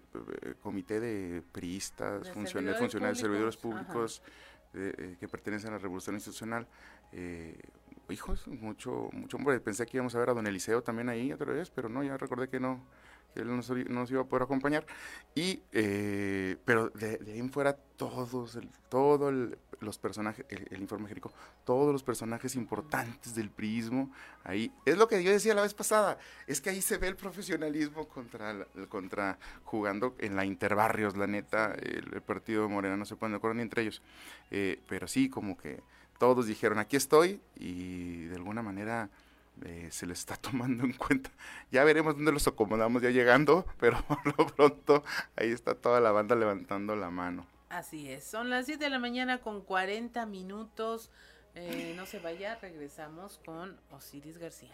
comité de priistas, De funcionarios, servidores funcionarios, servidores públicos, públicos eh, que pertenecen a la revolución institucional. Eh, hijos, mucho, mucho hombre, pensé que íbamos a ver a don Eliseo también ahí otra vez, pero no, ya recordé que no, él no nos, no nos iba a poder acompañar. Y, eh, pero de, ahí en fuera, todos, todo los personajes, el, informe Jerico, todos los personajes importantes del prismo, ahí, es lo que yo decía la vez pasada, es que ahí se ve el profesionalismo contra, contra jugando en la interbarrios, la neta, el, partido de Morena no se ponen de acuerdo ni entre ellos, Eh, pero sí, como que todos dijeron, aquí estoy, y de alguna manera eh, se les está tomando en cuenta. Ya veremos dónde los acomodamos ya llegando, pero por lo pronto ahí está toda la banda levantando la mano. Así es, son las 7 de la mañana con 40 minutos. Eh, no se vaya, regresamos con Osiris García.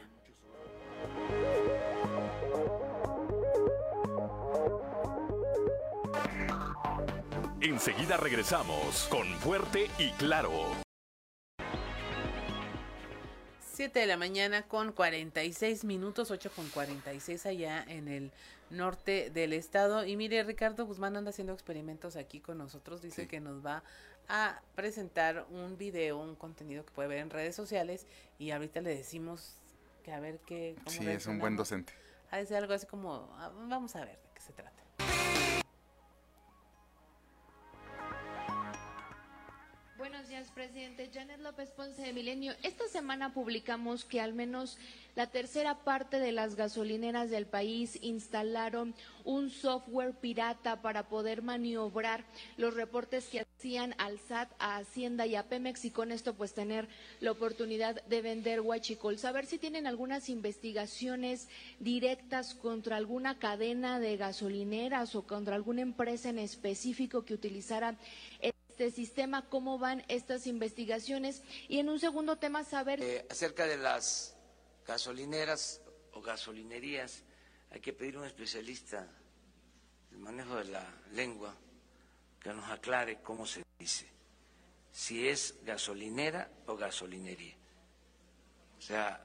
Enseguida regresamos con Fuerte y Claro. 7 de la mañana con 46 minutos, 8 con 46 allá en el norte del estado. Y mire, Ricardo Guzmán anda haciendo experimentos aquí con nosotros. Dice que nos va a presentar un video, un contenido que puede ver en redes sociales. Y ahorita le decimos que a ver qué. cómo Sí, es un buen docente. Ha de ser algo así como, ah, vamos a ver de qué se trata. Presidente. Janet López Ponce de Milenio. Esta semana publicamos que al menos la tercera parte de las gasolineras del país instalaron un software pirata para poder maniobrar los reportes que hacían al SAT, a Hacienda y a Pemex y con esto pues tener la oportunidad de vender huachicol. Saber si tienen algunas investigaciones directas contra alguna cadena de gasolineras o contra alguna empresa en específico que utilizara este sistema, cómo van estas investigaciones y en un segundo tema saber Eh, acerca de las gasolineras o gasolinerías, hay que pedir a un especialista del manejo de la lengua que nos aclare cómo se dice, si es gasolinera o gasolinería. O sea,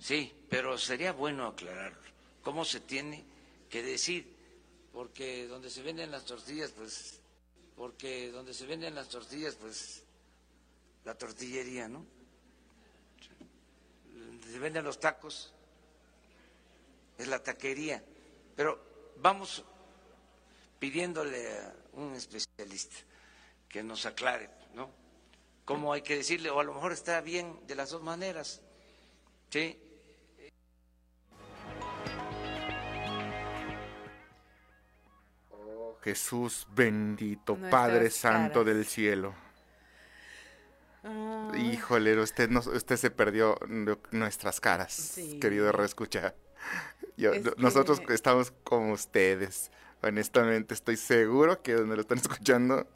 sí, pero sería bueno aclararlo. ¿Cómo se tiene que decir? porque donde se venden las tortillas, pues, porque donde se venden las tortillas, pues, la tortillería, ¿no? Se venden los tacos, es la taquería. Pero vamos pidiéndole a un especialista que nos aclare, ¿no? Cómo hay que decirle, o a lo mejor está bien de las dos maneras, ¿sí? Jesús bendito, Nuestras Padre Santo caras. del cielo. Ah. Híjole, usted, nos, usted se perdió nu- nuestras caras, Sí. querido reescucha. Yo- Es no- Nosotros que- estamos como ustedes. Honestamente, estoy seguro que donde lo están escuchando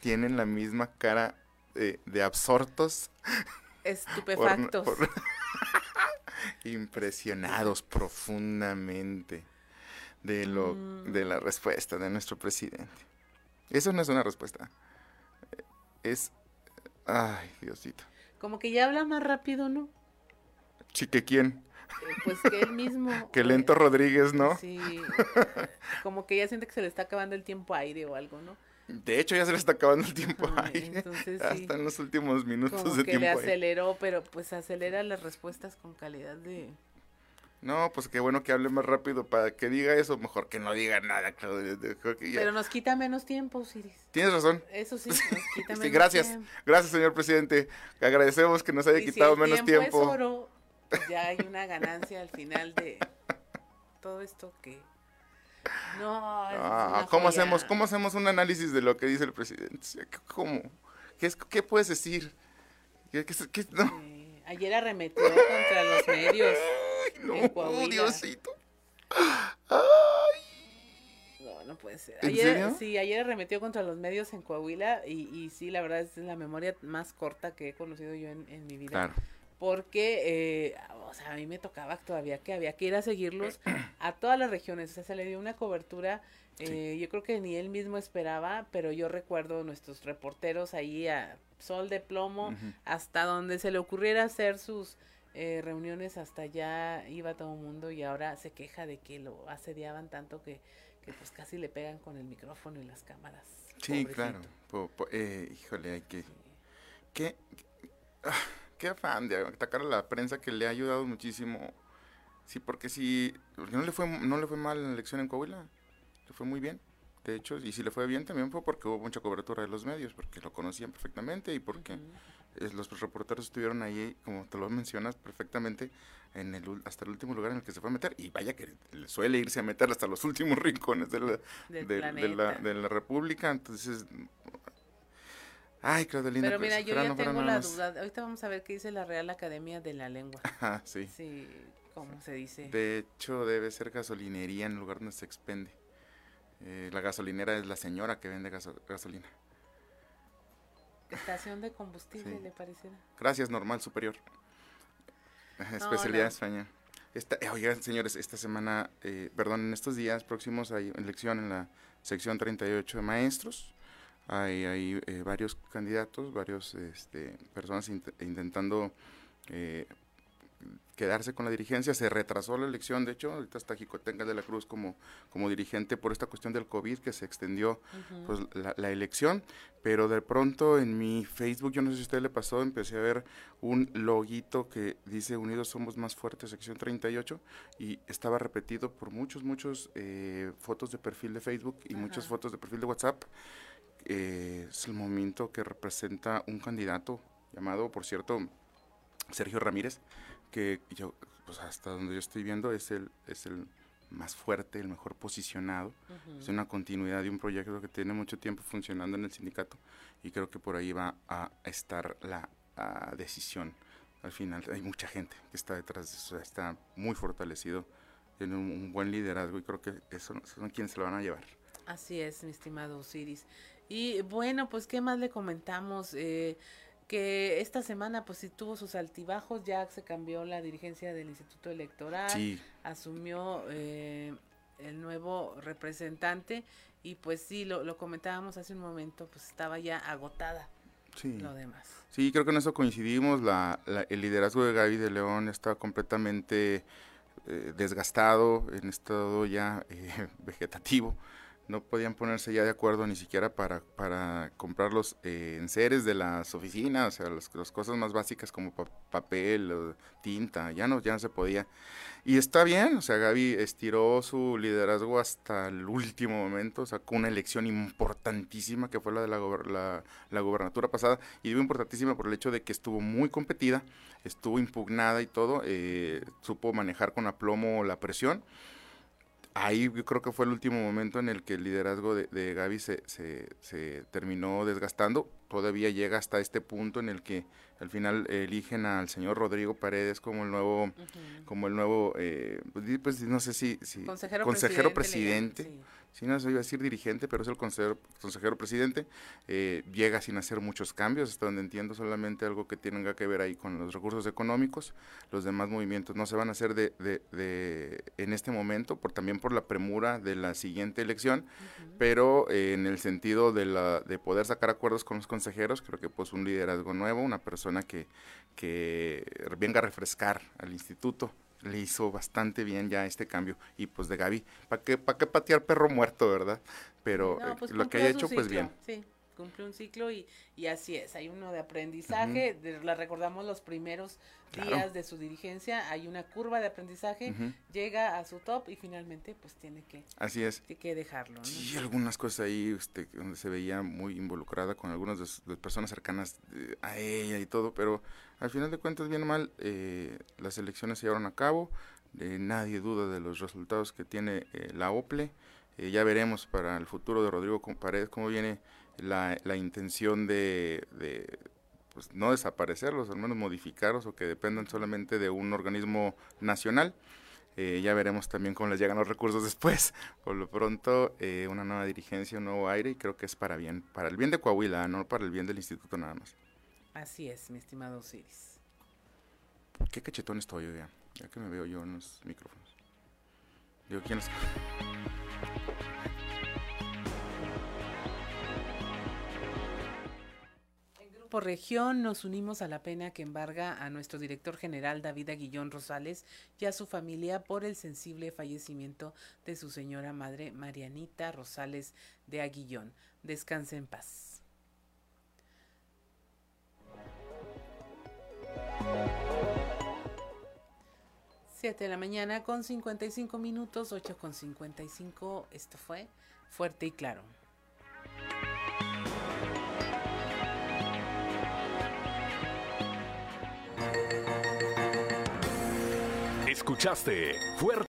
tienen la misma cara de, de absortos. Estupefactos. por- por- impresionados profundamente de lo Mm. de la respuesta de nuestro presidente. Eso no es una respuesta. Es ay, Diosito. Como que ya habla más rápido, ¿no? Sí, que quién? Eh, Pues que él mismo. Que Lento Rodríguez, ¿no? Sí. Como que ya siente que se le está acabando el tiempo aire o algo, ¿no? De hecho, ya se le está acabando el tiempo Ay, ahí. entonces Ya sí. están los últimos minutos Como de que tiempo le aceleró, pero pues acelera las respuestas con calidad de... No, pues qué bueno que hable más rápido para que diga eso, mejor que no diga nada, ya- Pero nos quita menos tiempo, Siris. Tienes razón. Eso sí, nos quita menos Sí, gracias. tiempo. Gracias, señor presidente. Agradecemos que nos haya Y si quitado el menos tiempo. tiempo. es oro, pues ya hay una ganancia al final de todo esto que... No, es Ah, ¿cómo joya. hacemos, ¿Cómo hacemos un análisis de lo que dice el presidente? ¿Cómo? ¿Qué, es- qué puedes decir? ¿Qué, qué- qué- no? Ayer arremetió contra los medios no, en. Diosito. No, no puede ser. ¿En Ayer, serio? Sí, ayer arremetió contra los medios en Coahuila y, y sí, la verdad es la memoria más corta que he conocido yo en, en mi vida. Claro. Porque, eh, o sea, a mí me tocaba todavía que había que ir a seguirlos a todas las regiones. O sea, se le dio una cobertura, eh, yo creo que ni él mismo esperaba, pero yo recuerdo nuestros reporteros ahí a sol de plomo, hasta donde se le ocurriera hacer sus eh, reuniones, hasta allá iba todo el mundo y ahora se queja de que lo asediaban tanto que, que pues casi le pegan con el micrófono y las cámaras. Sí, Pobrecito. claro. Po- po- eh, híjole, hay que... ¿Qué, ah, qué afán de atacar a la prensa que le ha ayudado muchísimo. Sí, porque si porque no le fue no le fue mal la elección en Coahuila, le fue muy bien. De hecho, y si le fue bien también fue porque hubo mucha cobertura de los medios, porque lo conocían perfectamente y porque eh, los reporteros estuvieron ahí, como te lo mencionas, perfectamente en el hasta el último lugar en el que se fue a meter. Y vaya que le suele irse a meter hasta los últimos rincones de la, de- de la, de la República. Entonces, ay, Claudelina, Pero pues, mira, yo ya tengo la más. duda. Ahorita vamos a ver qué dice la Real Academia de la Lengua. Ajá, sí. Sí, ¿cómo se dice? De hecho, debe ser gasolinería en el lugar donde se expende. Eh, la gasolinera es la señora que vende gaso- gasolina. Estación de combustible, Sí. le pareciera. Gracias, normal superior. Especialidad no. España. Esta, eh, oigan, señores, esta semana, eh, perdón, en estos días próximos hay elección en la sección 38 de maestros. Hay, hay eh, varios candidatos, varios este, personas int- intentando eh, quedarse con la dirigencia. Se retrasó la elección, de hecho, ahorita está Jicotenca de la Cruz como, como dirigente por esta cuestión del COVID que se extendió pues, la, la elección, pero de pronto en mi Facebook, yo no sé si a usted le pasó, empecé a ver un loguito que dice Unidos Somos Más Fuertes, sección 38, y estaba repetido por muchos, muchos eh, fotos de perfil de Facebook y muchas fotos de perfil de WhatsApp. Eh, es el momento que representa un candidato llamado, por cierto, Sergio Ramírez, que yo, pues hasta donde yo estoy viendo, es el, es el más fuerte, el mejor posicionado. Ujú. Es una continuidad de un proyecto que tiene mucho tiempo funcionando en el sindicato y creo que por ahí va a estar la ah, decisión. Al final hay mucha gente que está detrás de eso, está muy fortalecido, tiene un, un buen liderazgo y creo que eso son quienes se lo van a llevar. Así es, mi estimado Osiris. Y bueno, pues, ¿qué más le comentamos? Eh, que esta semana, pues, sí tuvo sus altibajos, ya se cambió la dirigencia del Instituto Electoral, Sí. asumió eh, el nuevo representante y pues sí, lo, lo comentábamos hace un momento, pues estaba ya agotada Sí. lo demás. Sí, creo que en eso coincidimos. La, la- el liderazgo de Gaby de León está completamente eh, desgastado, en estado ya eh, vegetativo. No podían ponerse ya de acuerdo ni siquiera para, para comprar los eh, enseres de las oficinas, o sea, las, cosas más básicas como pa- papel, o tinta, ya no, ya no se podía. Y está bien, o sea, Gaby estiró su liderazgo hasta el último momento, sacó una elección importantísima que fue la de la, gober- la gobernatura pasada, y digo importantísima por el hecho de que estuvo muy competida, estuvo impugnada y todo, eh, supo manejar con aplomo la presión. Ahí yo creo que fue el último momento en el que el liderazgo de, de Gaby se, se, se terminó desgastando. Todavía llega hasta este punto en el que al final eligen al señor Rodrigo Paredes como el nuevo, como el nuevo, eh, pues, pues, no sé si, si Consejero consejero presidente, presidente. Sí, no se iba a decir dirigente, pero es el consejero, consejero presidente. eh, llega sin hacer muchos cambios, hasta donde entiendo solamente algo que tenga que ver ahí con los recursos económicos. Los demás movimientos no se van a hacer de, de- de- en este momento, por también por la premura de la siguiente elección, pero eh, en el sentido de, la, de poder sacar acuerdos con los consejeros, creo que pues un liderazgo nuevo, una persona que, que venga a refrescar al instituto le hizo bastante bien ya este cambio. Y pues de Gaby, ¿para qué, pa' qué patear perro muerto, verdad? Pero No, eh, pues lo que haya hecho, pues bien. Sí, cumplió un ciclo y, y así es. Hay uno de aprendizaje, de- la recordamos los primeros Claro. días de su dirigencia, hay una curva de aprendizaje, llega a su top y finalmente pues tiene que, Así es. tiene que dejarlo. ¿no? Sí, algunas cosas ahí este, donde se veía muy involucrada con algunas de, de personas cercanas eh, a ella y todo, pero al final de cuentas, bien o mal, eh, las elecciones se llevaron a cabo, eh, nadie duda de los resultados que tiene eh, la OPLE, eh, ya veremos para el futuro de Rodrigo Paredes cómo viene la, la intención de, de, pues, no desaparecerlos, al menos modificarlos o que dependan solamente de un organismo nacional. Eh, ya veremos también cómo les llegan los recursos después. Por lo pronto, eh, una nueva dirigencia, un nuevo aire y creo que es para bien, para el bien de Coahuila, no para el bien del instituto nada más. Así es, mi estimado Osiris. Qué cachetón estoy, oiga, ya que me veo yo en los micrófonos. Digo, ¿quién es? Por región nos unimos a la pena que embarga a nuestro director general David Aguillón Rosales y a su familia por el sensible fallecimiento de su señora madre Marianita Rosales de Aguillón. Descanse en paz. Siete de la mañana con 55 minutos, 8 con 55. Esto fue Fuerte y Claro. Escuchaste Fuerte